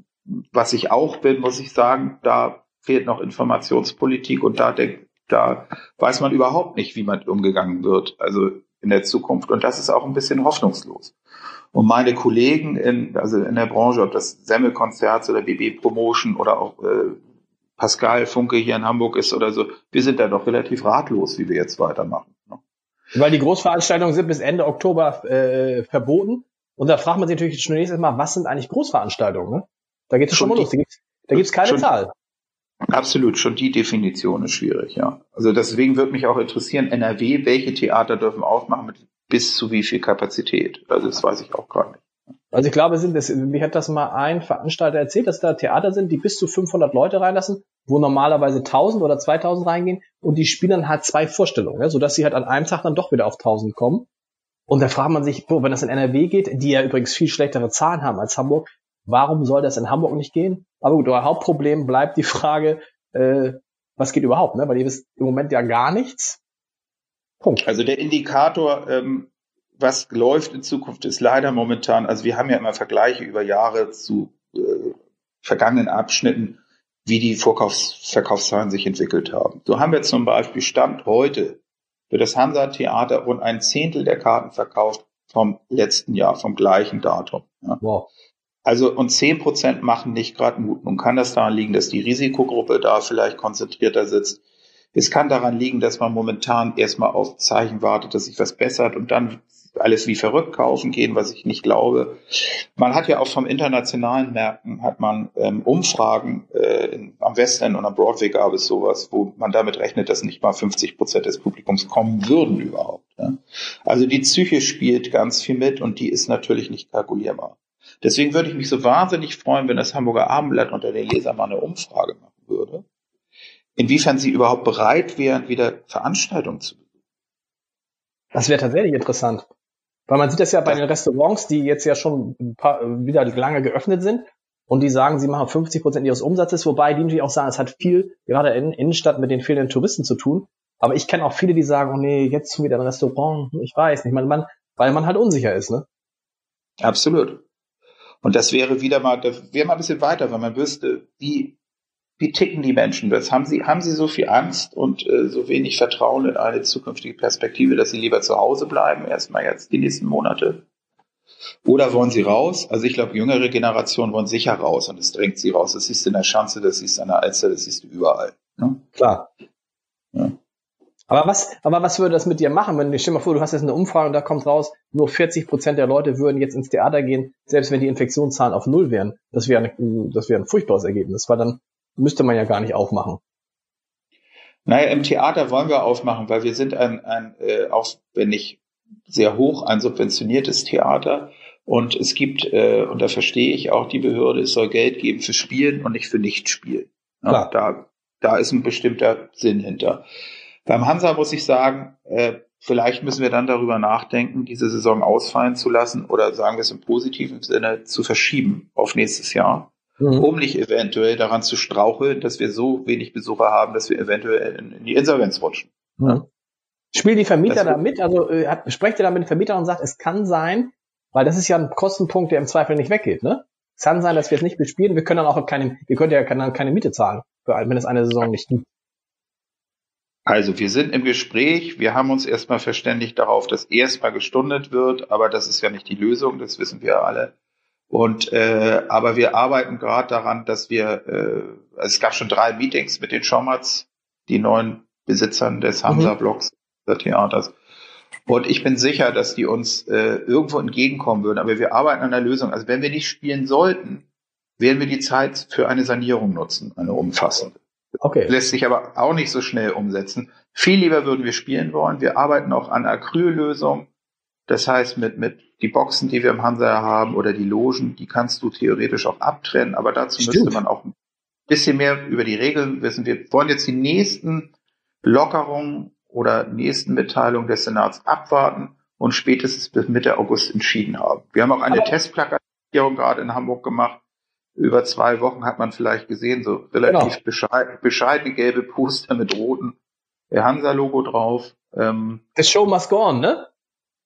was ich auch bin, muss ich sagen, da fehlt noch Informationspolitik und da denkt, da weiß man überhaupt nicht, wie man umgegangen wird, also in der Zukunft. Und das ist auch ein bisschen hoffnungslos. Und meine Kollegen in, also in der Branche, ob das Semmelkonzert oder BB Promotion oder auch äh, Pascal Funke hier in Hamburg ist oder so, wir sind da doch relativ ratlos, wie wir jetzt weitermachen. Ne? Weil die Großveranstaltungen sind bis Ende Oktober äh, verboten. Und da fragt man sich natürlich schon nächstes Mal, was sind eigentlich Großveranstaltungen? Ne? Da geht es schon mal los. Da gibt da gibt's keine schon, Zahl. Absolut, schon die Definition ist schwierig, ja. Also deswegen würde mich auch interessieren, NRW, welche Theater dürfen aufmachen mit bis zu wie viel Kapazität? Also das weiß ich auch gar nicht. Also ich glaube, sind das, mir hat das mal ein Veranstalter erzählt, dass da Theater sind, die bis zu 500 Leute reinlassen, wo normalerweise 1000 oder 2000 reingehen und die spielen dann halt zwei Vorstellungen, ja, sodass sie halt an einem Tag dann doch wieder auf 1000 kommen. Und da fragt man sich, boah, wenn das in NRW geht, die ja übrigens viel schlechtere Zahlen haben als Hamburg, warum soll das in Hamburg nicht gehen? Aber gut, euer Hauptproblem bleibt die Frage, äh, was geht überhaupt, ne? Weil ihr wisst im Moment ja gar nichts. Punkt. Also der Indikator, ähm, was läuft in Zukunft, ist leider momentan, also wir haben ja immer Vergleiche über Jahre zu äh, vergangenen Abschnitten, wie die Vorkaufs Verkaufszahlen sich entwickelt haben. So haben wir zum Beispiel Stand heute für das Hansa-Theater rund ein Zehntel der Karten verkauft vom letzten Jahr, vom gleichen Datum. Ja. Wow. Also und zehn Prozent machen nicht gerade Mut. Nun kann das daran liegen, dass die Risikogruppe da vielleicht konzentrierter sitzt. Es kann daran liegen, dass man momentan erstmal auf Zeichen wartet, dass sich was bessert und dann alles wie verrückt kaufen gehen, was ich nicht glaube. Man hat ja auch vom internationalen Märkten hat man ähm, Umfragen äh, am Westend und am Broadway gab es sowas, wo man damit rechnet, dass nicht mal 50 Prozent des Publikums kommen würden überhaupt. Ja? Also die Psyche spielt ganz viel mit und die ist natürlich nicht kalkulierbar. Deswegen würde ich mich so wahnsinnig freuen, wenn das Hamburger Abendblatt unter den Lesern mal eine Umfrage machen würde, inwiefern sie überhaupt bereit wären, wieder Veranstaltungen zu besuchen. Das wäre tatsächlich interessant. Weil man sieht das ja bei den Restaurants, die jetzt ja schon ein paar, wieder lange geöffnet sind und die sagen, sie machen 50 Prozent ihres Umsatzes, wobei die natürlich auch sagen, es hat viel, gerade in Innenstadt, mit den fehlenden Touristen zu tun. Aber ich kenne auch viele, die sagen, oh nee, jetzt wieder ein Restaurant, ich weiß nicht, man, man, weil man halt unsicher ist, ne? Absolut. Und das wäre wieder mal, das wäre mal ein bisschen weiter, wenn man wüsste, wie, wie ticken die Menschen? Das haben sie, haben sie so viel Angst und äh, so wenig Vertrauen in eine zukünftige Perspektive, dass sie lieber zu Hause bleiben, erstmal jetzt die nächsten Monate? Oder wollen sie raus? Also ich glaube, jüngere Generationen wollen sicher raus und es drängt sie raus. Das siehst du in der Schanze, das siehst du an der Alster, das siehst du überall. Ne? Klar. Ja. Aber was, aber was würde das mit dir machen, wenn, stell dir mal vor, du hast jetzt eine Umfrage und da kommt raus, nur 40 Prozent der Leute würden jetzt ins Theater gehen, selbst wenn die Infektionszahlen auf Null wären. Das wäre ein, das wäre ein furchtbares Ergebnis, weil dann müsste man ja gar nicht aufmachen. Naja, im Theater wollen wir aufmachen, weil wir sind ein, ein äh, auch wenn nicht sehr hoch, ein subventioniertes Theater. Und es gibt, äh, und da verstehe ich auch die Behörde, es soll Geld geben für Spielen und nicht für Nichtspielen. Ja, da, da ist ein bestimmter Sinn hinter. Beim Hansa muss ich sagen, äh, vielleicht müssen wir dann darüber nachdenken, diese Saison ausfallen zu lassen oder sagen wir es im positiven Sinne zu verschieben auf nächstes Jahr, mhm. um nicht eventuell daran zu straucheln, dass wir so wenig Besucher haben, dass wir eventuell in, in die Insolvenz rutschen. Mhm. Spielen die Vermieter da mit? Also äh, hat, sprecht ihr da mit den Vermietern und sagt, es kann sein, weil das ist ja ein Kostenpunkt, der im Zweifel nicht weggeht, ne? Es kann sein, dass wir es nicht bespielen. Wir können dann auch keine, wir können ja keine, keine Miete zahlen, wenn es eine Saison nicht gibt. Also wir sind im Gespräch. Wir haben uns erstmal verständigt darauf, dass erstmal gestundet wird, aber das ist ja nicht die Lösung, das wissen wir alle. Und äh, aber wir arbeiten gerade daran, dass wir äh, es gab schon drei Meetings mit den Schommerts, die neuen Besitzern des Hamza-Blocks, mhm. des Theaters. Und ich bin sicher, dass die uns äh, irgendwo entgegenkommen würden. Aber wir arbeiten an der Lösung. Also wenn wir nicht spielen sollten, werden wir die Zeit für eine Sanierung nutzen, eine umfassende. Okay. Lässt sich aber auch nicht so schnell umsetzen. Viel lieber würden wir spielen wollen. Wir arbeiten auch an Acryllösung. Das heißt, mit, mit die Boxen, die wir im Hansa haben oder die Logen, die kannst du theoretisch auch abtrennen. Aber dazu Stimmt. müsste man auch ein bisschen mehr über die Regeln wissen. Wir wollen jetzt die nächsten Lockerungen oder nächsten Mitteilung des Senats abwarten und spätestens bis Mitte August entschieden haben. Wir haben auch eine Testplakatierung gerade in Hamburg gemacht. Über zwei Wochen hat man vielleicht gesehen, so relativ genau. bescheid, bescheidene gelbe Poster mit roten Hansa-Logo drauf. Ähm, The show must go on, ne?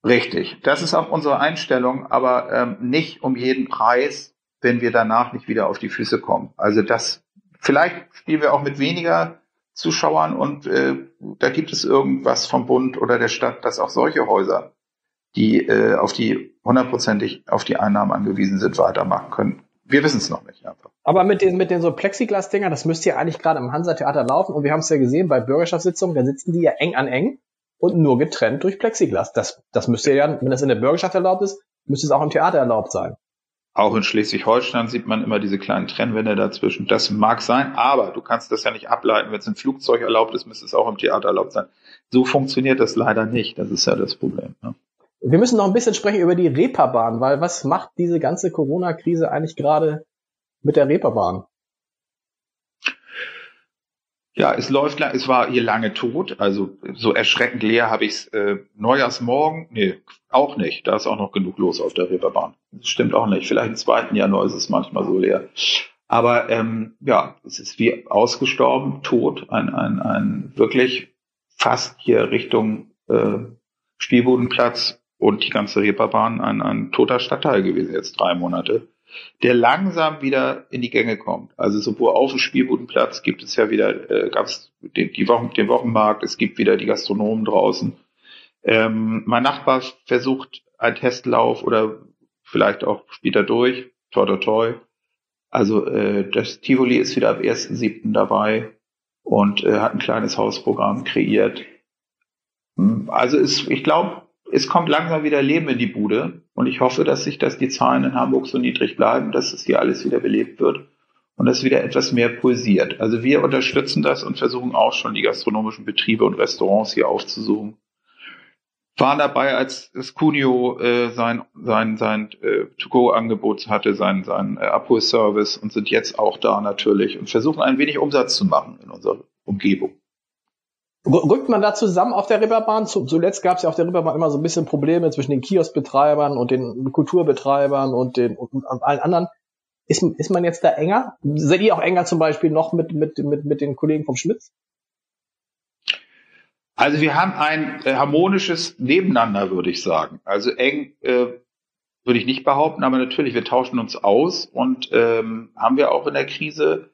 Richtig. Das ist auch unsere Einstellung, aber ähm, nicht um jeden Preis, wenn wir danach nicht wieder auf die Füße kommen. Also das, vielleicht spielen wir auch mit weniger Zuschauern und äh, da gibt es irgendwas vom Bund oder der Stadt, dass auch solche Häuser, die äh, auf die hundertprozentig auf die Einnahmen angewiesen sind, weitermachen können. Wir wissen es noch nicht einfach. Aber mit den, mit den so Plexiglas-Dingern, das müsste ja eigentlich gerade im Hansa-Theater laufen und wir haben es ja gesehen bei Bürgerschaftssitzungen, da sitzen die ja eng an eng und nur getrennt durch Plexiglas. Das, das müsste ja, wenn das in der Bürgerschaft erlaubt ist, müsste es auch im Theater erlaubt sein. Auch in Schleswig-Holstein sieht man immer diese kleinen Trennwände dazwischen. Das mag sein, aber du kannst das ja nicht ableiten. Wenn es im Flugzeug erlaubt ist, müsste es auch im Theater erlaubt sein. So funktioniert das leider nicht. Das ist ja das Problem. Ne? Wir müssen noch ein bisschen sprechen über die Reeperbahn, weil was macht diese ganze Corona-Krise eigentlich gerade mit der Reeperbahn? Ja, es läuft, es war hier lange tot, also so erschreckend leer habe ich es äh, Neujahrsmorgen, nee, auch nicht. Da ist auch noch genug los auf der Reeperbahn. Das stimmt auch nicht. Vielleicht im zweiten Januar ist es manchmal so leer. Aber ähm, ja, es ist wie ausgestorben, tot, ein, ein, ein wirklich fast hier Richtung äh, Spielbodenplatz und die ganze Reeperbahn ein, ein toter Stadtteil gewesen, jetzt drei Monate der langsam wieder in die Gänge kommt. Also sowohl auf dem Spielbudenplatz gibt es ja wieder, äh, gab es den, die Wochen, den Wochenmarkt, es gibt wieder die Gastronomen draußen. Ähm, mein Nachbar versucht einen Testlauf oder vielleicht auch später durch, toi toi toi. Also äh, das Tivoli ist wieder ab 1.7. dabei und äh, hat ein kleines Hausprogramm kreiert. Hm, also ist, ich glaube, es kommt langsam wieder Leben in die Bude und ich hoffe, dass sich, dass die Zahlen in Hamburg so niedrig bleiben, dass es hier alles wieder belebt wird und dass wieder etwas mehr pulsiert. Also wir unterstützen das und versuchen auch schon die gastronomischen Betriebe und Restaurants hier aufzusuchen. Waren dabei, als das Cunio äh, sein sein sein äh, To-Go-Angebot hatte, sein sein äh, Abholservice und sind jetzt auch da natürlich und versuchen ein wenig Umsatz zu machen in unserer Umgebung. Rückt man da zusammen auf der Ripperbahn? Zuletzt gab es ja auf der Ripperbahn immer so ein bisschen Probleme zwischen den Kioskbetreibern und den Kulturbetreibern und den und allen anderen. Ist, ist man jetzt da enger? Seid ihr auch enger zum Beispiel noch mit, mit, mit, mit den Kollegen vom Schmitz? Also wir haben ein äh, harmonisches Nebeneinander, würde ich sagen. Also eng äh, würde ich nicht behaupten, aber natürlich, wir tauschen uns aus und ähm, haben wir auch in der Krise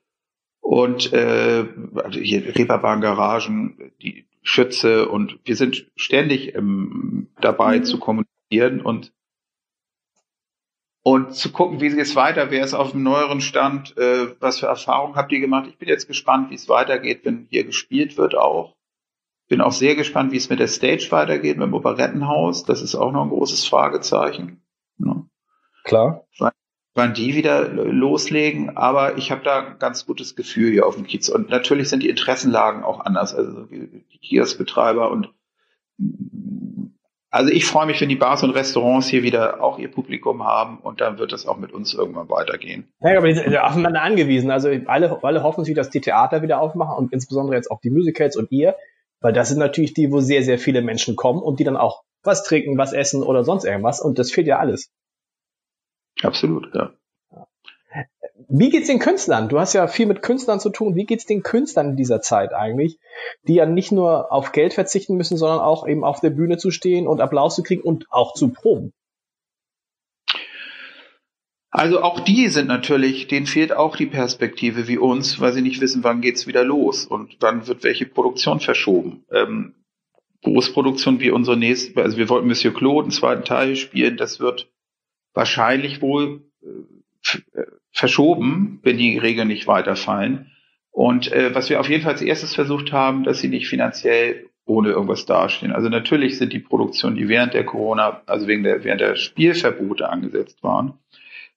und äh, also hier Reeperbahn-Garagen, die Schütze und wir sind ständig ähm, dabei mhm. zu kommunizieren und und zu gucken, wie es weiter, wer ist auf dem neueren Stand, äh, was für Erfahrungen habt ihr gemacht. Ich bin jetzt gespannt, wie es weitergeht, wenn hier gespielt wird auch. Bin auch sehr gespannt, wie es mit der Stage weitergeht, mit dem Operettenhaus. Das ist auch noch ein großes Fragezeichen. Ne? Klar wann die wieder loslegen, aber ich habe da ein ganz gutes Gefühl hier auf dem Kiez. Und natürlich sind die Interessenlagen auch anders. Also die Kioskbetreiber und also ich freue mich, wenn die Bars und Restaurants hier wieder auch ihr Publikum haben und dann wird es auch mit uns irgendwann weitergehen. Ja, aber die sind aufeinander angewiesen. Also alle, alle hoffen sich, dass die Theater wieder aufmachen und insbesondere jetzt auch die Musicals und ihr, weil das sind natürlich die, wo sehr, sehr viele Menschen kommen und die dann auch was trinken, was essen oder sonst irgendwas und das fehlt ja alles. Absolut, ja. Wie geht's den Künstlern? Du hast ja viel mit Künstlern zu tun. Wie geht's den Künstlern in dieser Zeit eigentlich, die ja nicht nur auf Geld verzichten müssen, sondern auch eben auf der Bühne zu stehen und Applaus zu kriegen und auch zu proben? Also auch die sind natürlich, denen fehlt auch die Perspektive wie uns, weil sie nicht wissen, wann geht's wieder los und wann wird welche Produktion verschoben. Ähm, Großproduktion wie unsere nächste, also wir wollten Monsieur Claude einen zweiten Teil spielen, das wird wahrscheinlich wohl äh, verschoben, wenn die Regeln nicht weiterfallen. Und äh, was wir auf jeden Fall als erstes versucht haben, dass sie nicht finanziell ohne irgendwas dastehen. Also natürlich sind die Produktionen, die während der Corona, also wegen der, während der Spielverbote angesetzt waren,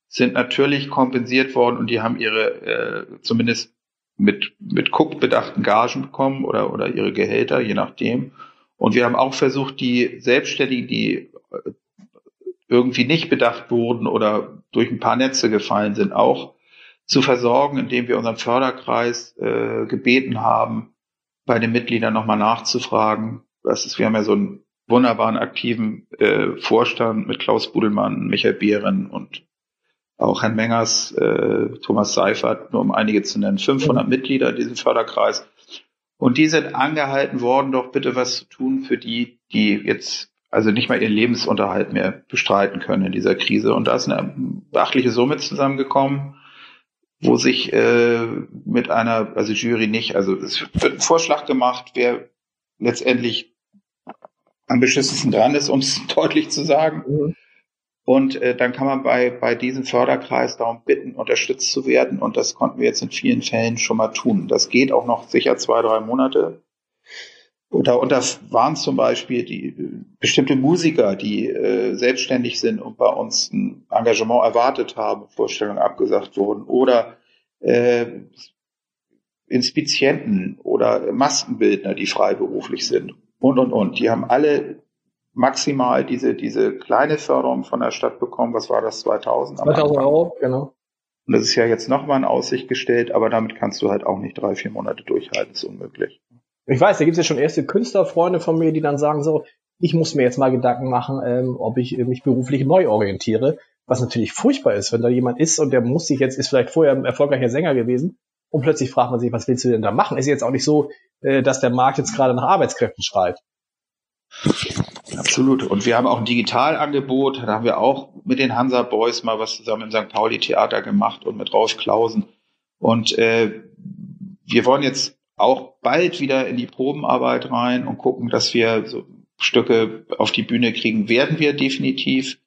sind natürlich kompensiert worden und die haben ihre äh, zumindest mit, mit Cook bedachten Gagen bekommen oder, oder ihre Gehälter, je nachdem. Und wir haben auch versucht, die Selbstständigen, die äh, irgendwie nicht bedacht wurden oder durch ein paar Netze gefallen sind, auch zu versorgen, indem wir unseren Förderkreis äh, gebeten haben, bei den Mitgliedern nochmal nachzufragen. Das ist, wir haben ja so einen wunderbaren aktiven äh, Vorstand mit Klaus Budelmann, Michael Behren und auch Herrn Mengers, äh, Thomas Seifert, nur um einige zu nennen, 500 mhm. Mitglieder in diesem Förderkreis. Und die sind angehalten worden, doch bitte was zu tun für die, die jetzt also nicht mal ihren Lebensunterhalt mehr bestreiten können in dieser Krise. Und da ist eine beachtliche Summe zusammengekommen, wo sich äh, mit einer, also Jury nicht, also es wird ein Vorschlag gemacht, wer letztendlich am beschissensten dran ist, um es [LAUGHS] deutlich zu sagen. Mhm. Und äh, dann kann man bei, bei diesem Förderkreis darum bitten, unterstützt zu werden. Und das konnten wir jetzt in vielen Fällen schon mal tun. Das geht auch noch sicher zwei, drei Monate. Darunter waren zum Beispiel die bestimmte Musiker, die äh, selbstständig sind und bei uns ein Engagement erwartet haben, Vorstellungen abgesagt wurden, oder äh, Inspizienten oder Maskenbildner, die freiberuflich sind und und und. Die haben alle maximal diese diese kleine Förderung von der Stadt bekommen. Was war das 2000? 2000 Euro, genau. Und das ist ja jetzt nochmal in Aussicht gestellt, aber damit kannst du halt auch nicht drei, vier Monate durchhalten, das ist unmöglich. Ich weiß, da gibt es ja schon erste Künstlerfreunde von mir, die dann sagen so, ich muss mir jetzt mal Gedanken machen, ähm, ob ich mich beruflich neu orientiere. Was natürlich furchtbar ist, wenn da jemand ist und der muss sich jetzt, ist vielleicht vorher ein erfolgreicher Sänger gewesen und plötzlich fragt man sich, was willst du denn da machen? Ist jetzt auch nicht so, äh, dass der Markt jetzt gerade nach Arbeitskräften schreit. Absolut. Und wir haben auch ein Digitalangebot. Da haben wir auch mit den Hansa Boys mal was zusammen im St. Pauli Theater gemacht und mit Rolf Klausen. Und äh, wir wollen jetzt auch bald wieder in die Probenarbeit rein und gucken, dass wir so Stücke auf die Bühne kriegen. Werden wir definitiv,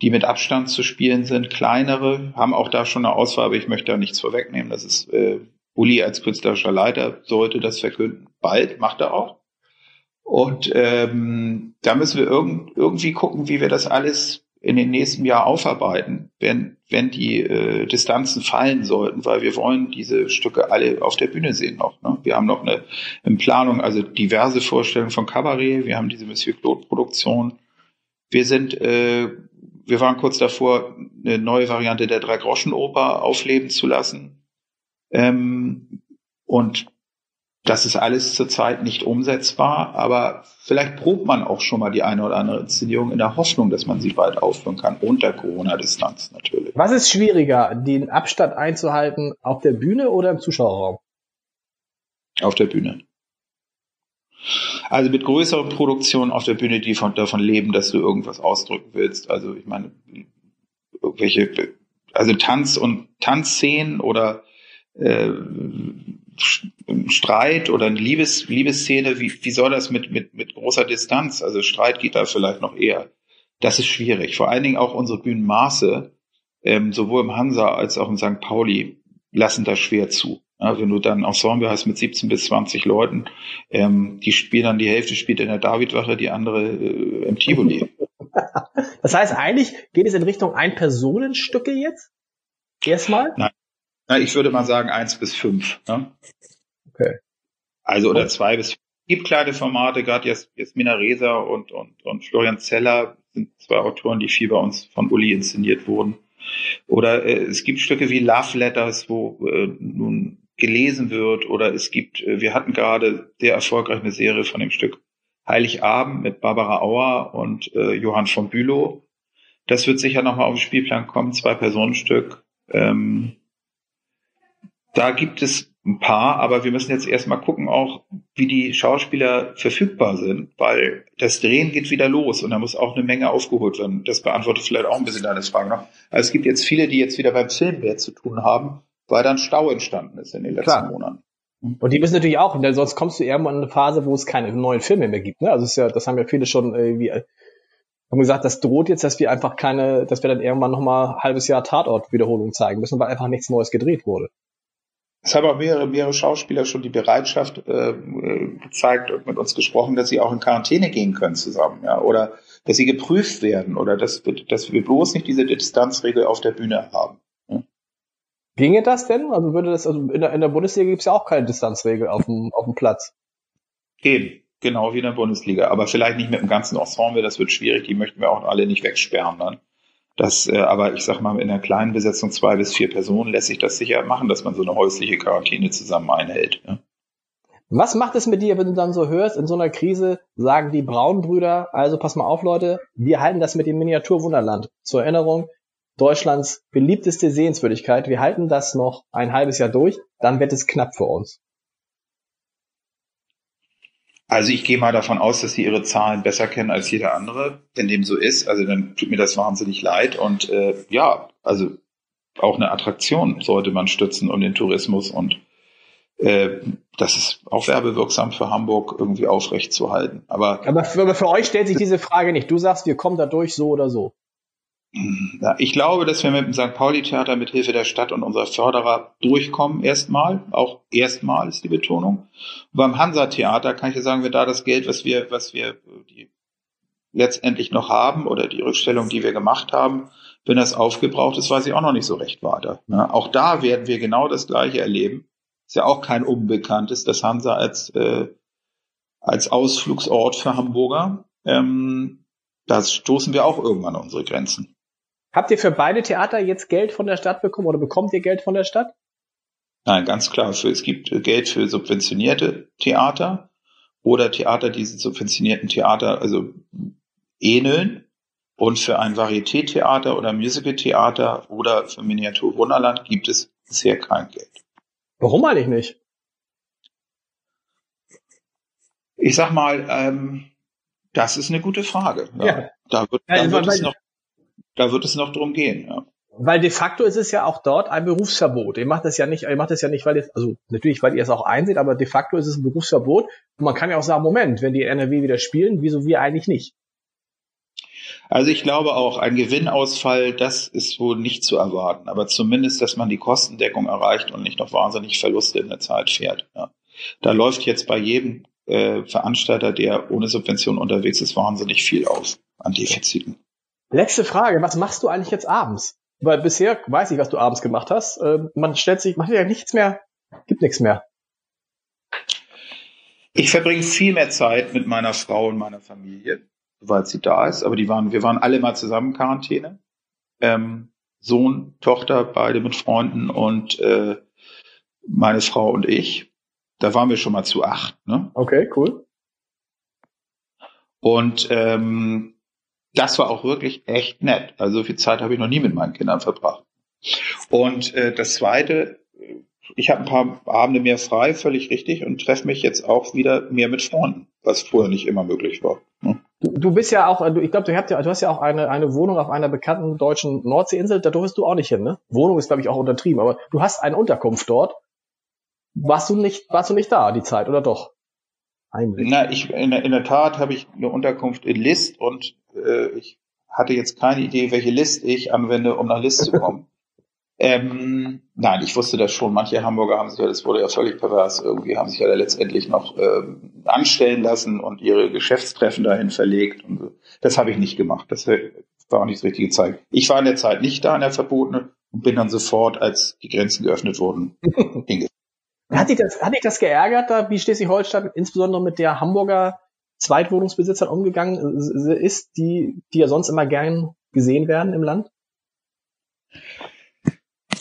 die mit Abstand zu spielen sind, kleinere, haben auch da schon eine Auswahl, aber ich möchte da nichts vorwegnehmen. Das ist äh, Uli als künstlerischer Leiter sollte das verkünden. Bald macht er auch. Und ähm, da müssen wir irgend, irgendwie gucken, wie wir das alles in den nächsten Jahr aufarbeiten, wenn, wenn die äh, Distanzen fallen sollten, weil wir wollen diese Stücke alle auf der Bühne sehen noch. Ne? Wir haben noch eine in Planung, also diverse Vorstellungen von Cabaret, wir haben diese Monsieur Claude Produktion. Wir sind, äh, wir waren kurz davor, eine neue Variante der Drei-Groschen-Oper aufleben zu lassen. Ähm, und das ist alles zurzeit nicht umsetzbar, aber vielleicht probt man auch schon mal die eine oder andere Inszenierung in der Hoffnung, dass man sie bald aufführen kann, unter Corona-Distanz natürlich. Was ist schwieriger, den Abstand einzuhalten auf der Bühne oder im Zuschauerraum? Auf der Bühne. Also mit größeren Produktionen auf der Bühne, die von, davon leben, dass du irgendwas ausdrücken willst. Also ich meine, irgendwelche, also Tanz und Tanzszenen oder äh, Streit oder eine Liebes, Liebesszene, wie, wie soll das mit, mit, mit großer Distanz? Also Streit geht da vielleicht noch eher. Das ist schwierig. Vor allen Dingen auch unsere Bühnenmaße, ähm, sowohl im Hansa als auch im St. Pauli, lassen das schwer zu. Ja, wenn du dann Ensemble hast mit 17 bis 20 Leuten, ähm, die spielen dann, die Hälfte spielt in der Davidwache, die andere äh, im Tivoli. [LAUGHS] Das heißt, eigentlich geht es in Richtung Ein-Personenstücke jetzt? Erstmal? Nein, na, ich würde mal sagen eins bis fünf. Ne? Okay. Also oder zwei bis gibt kleine Formate, gerade jetzt, jetzt Mina Reza und, und, und Florian Zeller sind zwei Autoren, die viel bei uns von Uli inszeniert wurden. Oder äh, es gibt Stücke wie Love Letters, wo äh, nun gelesen wird. Oder es gibt, äh, wir hatten gerade sehr erfolgreich eine Serie von dem Stück Heiligabend mit Barbara Auer und äh, Johann von Bülow. Das wird sicher nochmal auf den Spielplan kommen, zwei Personenstück. Ähm, da gibt es ein paar, aber wir müssen jetzt erstmal gucken auch, wie die Schauspieler verfügbar sind, weil das Drehen geht wieder los und da muss auch eine Menge aufgeholt werden. Das beantwortet vielleicht auch ein bisschen deine Frage noch. Also es gibt jetzt viele, die jetzt wieder beim Film mehr zu tun haben, weil dann Stau entstanden ist in den letzten Klar. Monaten. Und die müssen natürlich auch, denn sonst kommst du irgendwann in eine Phase, wo es keine neuen Filme mehr gibt. Ne? Also ist ja, das haben ja viele schon irgendwie haben gesagt, das droht jetzt, dass wir einfach keine, dass wir dann irgendwann nochmal ein halbes Jahr Tatort-Wiederholung zeigen müssen, weil einfach nichts Neues gedreht wurde. Es haben auch mehrere, mehrere Schauspieler schon die Bereitschaft äh, gezeigt und mit uns gesprochen, dass sie auch in Quarantäne gehen können zusammen, ja, oder dass sie geprüft werden oder dass, dass wir bloß nicht diese Distanzregel auf der Bühne haben. Ja. Ginge das denn? Also würde das, also in der, in der Bundesliga gibt es ja auch keine Distanzregel auf dem, auf dem Platz. Eben, genau wie in der Bundesliga. Aber vielleicht nicht mit dem ganzen Ensemble, das wird schwierig, die möchten wir auch alle nicht wegsperren dann. Das, äh, aber ich sag mal, in einer kleinen Besetzung zwei bis vier Personen lässt sich das sicher machen, dass man so eine häusliche Quarantäne zusammen einhält. Ja. Was macht es mit dir, wenn du dann so hörst, in so einer Krise sagen die Braunbrüder, also pass mal auf, Leute, wir halten das mit dem Miniaturwunderland. Zur Erinnerung, Deutschlands beliebteste Sehenswürdigkeit. Wir halten das noch ein halbes Jahr durch, dann wird es knapp für uns. Also ich gehe mal davon aus, dass sie ihre Zahlen besser kennen als jeder andere. Wenn dem so ist, also dann tut mir das wahnsinnig leid. Und äh, ja, also auch eine Attraktion sollte man stützen um den Tourismus und äh, das ist auch werbewirksam für Hamburg irgendwie aufrecht zu halten. Aber, aber für, aber für euch stellt sich [LAUGHS] diese Frage nicht. Du sagst, wir kommen da durch so oder so. Ich glaube, dass wir mit dem St. Pauli-Theater mit Hilfe der Stadt und unserer Förderer durchkommen, erstmal. Auch erstmal ist die Betonung. Und beim Hansa-Theater kann ich ja sagen, wir da das Geld, was wir, was wir die letztendlich noch haben oder die Rückstellung, die wir gemacht haben, wenn das aufgebraucht ist, weiß ich auch noch nicht so recht weiter. Ja, auch da werden wir genau das Gleiche erleben. Ist ja auch kein Unbekanntes, dass Hansa als, äh, als Ausflugsort für Hamburger, ähm, da stoßen wir auch irgendwann an unsere Grenzen. Habt ihr für beide Theater jetzt Geld von der Stadt bekommen oder bekommt ihr Geld von der Stadt? Nein, ganz klar. Es gibt Geld für subventionierte Theater oder Theater, die subventionierten Theater also ähneln. Und für ein Varieté-Theater oder Musical-Theater oder für Miniatur Wunderland gibt es bisher kein Geld. Warum eigentlich nicht? Ich sag mal, ähm, das ist eine gute Frage. Ja. ja. Da wird, da wird es noch da wird es noch drum gehen. Ja. Weil de facto ist es ja auch dort ein Berufsverbot. Ihr macht das ja nicht, ihr macht das ja nicht, weil ihr, also natürlich, weil ihr es auch einseht, aber de facto ist es ein Berufsverbot. Und man kann ja auch sagen, Moment, wenn die NRW wieder spielen, wieso wir eigentlich nicht? Also ich glaube auch, ein Gewinnausfall, das ist wohl nicht zu erwarten. Aber zumindest, dass man die Kostendeckung erreicht und nicht noch wahnsinnig Verluste in der Zeit fährt. Ja. Da läuft jetzt bei jedem äh, Veranstalter, der ohne Subvention unterwegs ist, wahnsinnig viel aus an Defiziten. Letzte Frage, was machst du eigentlich jetzt abends? Weil bisher weiß ich, was du abends gemacht hast. Äh, man stellt sich, macht ja nichts mehr, gibt nichts mehr. Ich verbringe viel mehr Zeit mit meiner Frau und meiner Familie, soweit sie da ist. Aber die waren, wir waren alle mal zusammen Quarantäne. Ähm, Sohn, Tochter, beide mit Freunden und äh, meine Frau und ich. Da waren wir schon mal zu acht. Ne? Okay, cool. Und ähm, das war auch wirklich echt nett. Also so viel Zeit habe ich noch nie mit meinen Kindern verbracht. Und äh, das Zweite, ich habe ein paar Abende mehr frei, völlig richtig, und treffe mich jetzt auch wieder mehr mit Freunden, was vorher nicht immer möglich war. Ne? Du, du bist ja auch, ich glaube, du, hast ja, du hast ja auch eine, eine Wohnung auf einer bekannten deutschen Nordseeinsel, da durfst du auch nicht hin, ne? Wohnung ist, glaube ich, auch untertrieben, aber du hast eine Unterkunft dort. Warst du nicht, warst du nicht da, die Zeit, oder doch? Heimlich. Na, ich, in, in der Tat habe ich eine Unterkunft in List und äh, ich hatte jetzt keine Idee, welche List ich anwende, um nach List zu kommen. [LAUGHS] ähm, nein, ich wusste das schon. Manche Hamburger haben sich ja, das wurde ja völlig pervers, irgendwie haben sich ja letztendlich noch ähm, anstellen lassen und ihre Geschäftstreffen dahin verlegt. Und so. Das habe ich nicht gemacht. Das war auch nicht das richtige Zeit. Ich war in der Zeit nicht da in der Verbotene und bin dann sofort, als die Grenzen geöffnet wurden, [LAUGHS] hingefahren. Hat dich das, hat dich das geärgert, da, wie Schleswig-Holstein insbesondere mit der Hamburger Zweitwohnungsbesitzern umgegangen ist, die, die ja sonst immer gern gesehen werden im Land?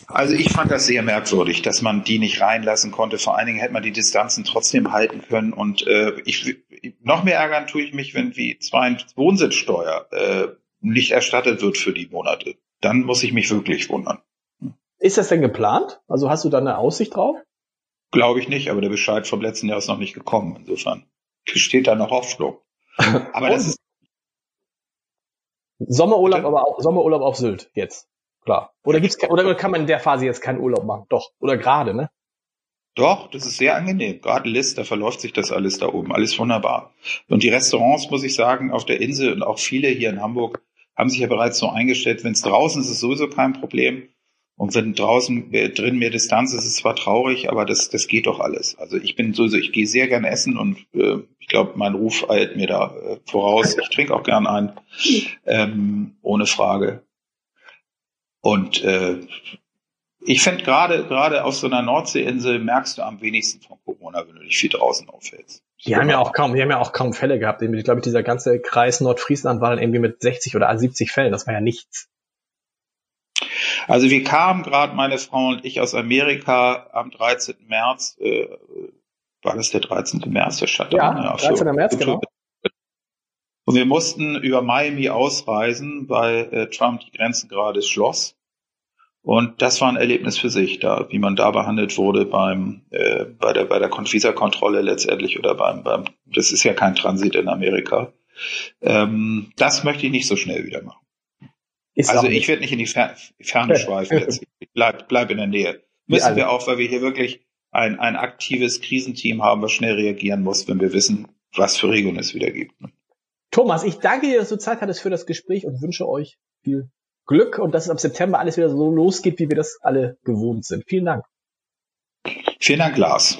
Also ich fand das sehr merkwürdig, dass man die nicht reinlassen konnte. Vor allen Dingen hätte man die Distanzen trotzdem halten können. Und äh, ich noch mehr ärgern tue ich mich, wenn wie zwei Wohnsitzsteuer äh, nicht erstattet wird für die Monate. Dann muss ich mich wirklich wundern. Ist das denn geplant? Also hast du da eine Aussicht drauf? Glaube ich nicht, aber der Bescheid vom letzten Jahr ist noch nicht gekommen. Insofern steht da noch Hoffnung. [LAUGHS] Aber das ist Sommerurlaub, Bitte? aber auch Sommerurlaub auf Sylt jetzt. Klar. Oder gibt's oder kann man in der Phase jetzt keinen Urlaub machen? Doch. Oder gerade, ne? Doch, das ist sehr angenehm. Gerade List, da verläuft sich das alles da oben. Alles wunderbar. Und die Restaurants, muss ich sagen, auf der Insel und auch viele hier in Hamburg haben sich ja bereits so eingestellt, wenn es draußen ist, ist es sowieso kein Problem. Und wenn draußen drin mehr Distanz ist, ist es zwar traurig, aber das, das geht doch alles. Also ich bin sowieso, ich gehe sehr gern essen und äh, ich glaube, mein Ruf eilt mir da äh, voraus. Ich trinke auch gern ein, ähm, ohne Frage. Und äh, ich finde gerade gerade auf so einer Nordseeinsel merkst du am wenigsten von Corona, wenn du dich viel draußen aufhältst. Die haben ja auch kaum, die haben ja auch kaum Fälle gehabt. Ich glaube, dieser ganze Kreis Nordfriesland war dann irgendwie mit 60 oder 70 Fällen. Das war ja nichts. Also wir kamen gerade, meine Frau und ich, aus Amerika am 13. März. Äh, war das der 13. März, der Shutdown? Ja, ja 13. März, genau. Und wir mussten über Miami ausreisen, weil äh, Trump die Grenzen gerade schloss. Und das war ein Erlebnis für sich, da, wie man da behandelt wurde beim, äh, bei der, bei der Visa-Kontrolle letztendlich oder beim, beim, das ist ja kein Transit in Amerika. Ähm, das möchte ich nicht so schnell wieder machen. Ist also ich werde nicht in die Fer Ferne [LAUGHS] schweifen jetzt. Ich bleib, bleib in der Nähe. Müssen wir auch, weil wir hier wirklich ein, ein aktives Krisenteam haben, was schnell reagieren muss, wenn wir wissen, was für Regeln es wieder gibt. Thomas, ich danke dir, dass du Zeit hattest für das Gespräch und wünsche euch viel Glück und dass es ab September alles wieder so losgeht, wie wir das alle gewohnt sind. Vielen Dank. Vielen Dank, Lars.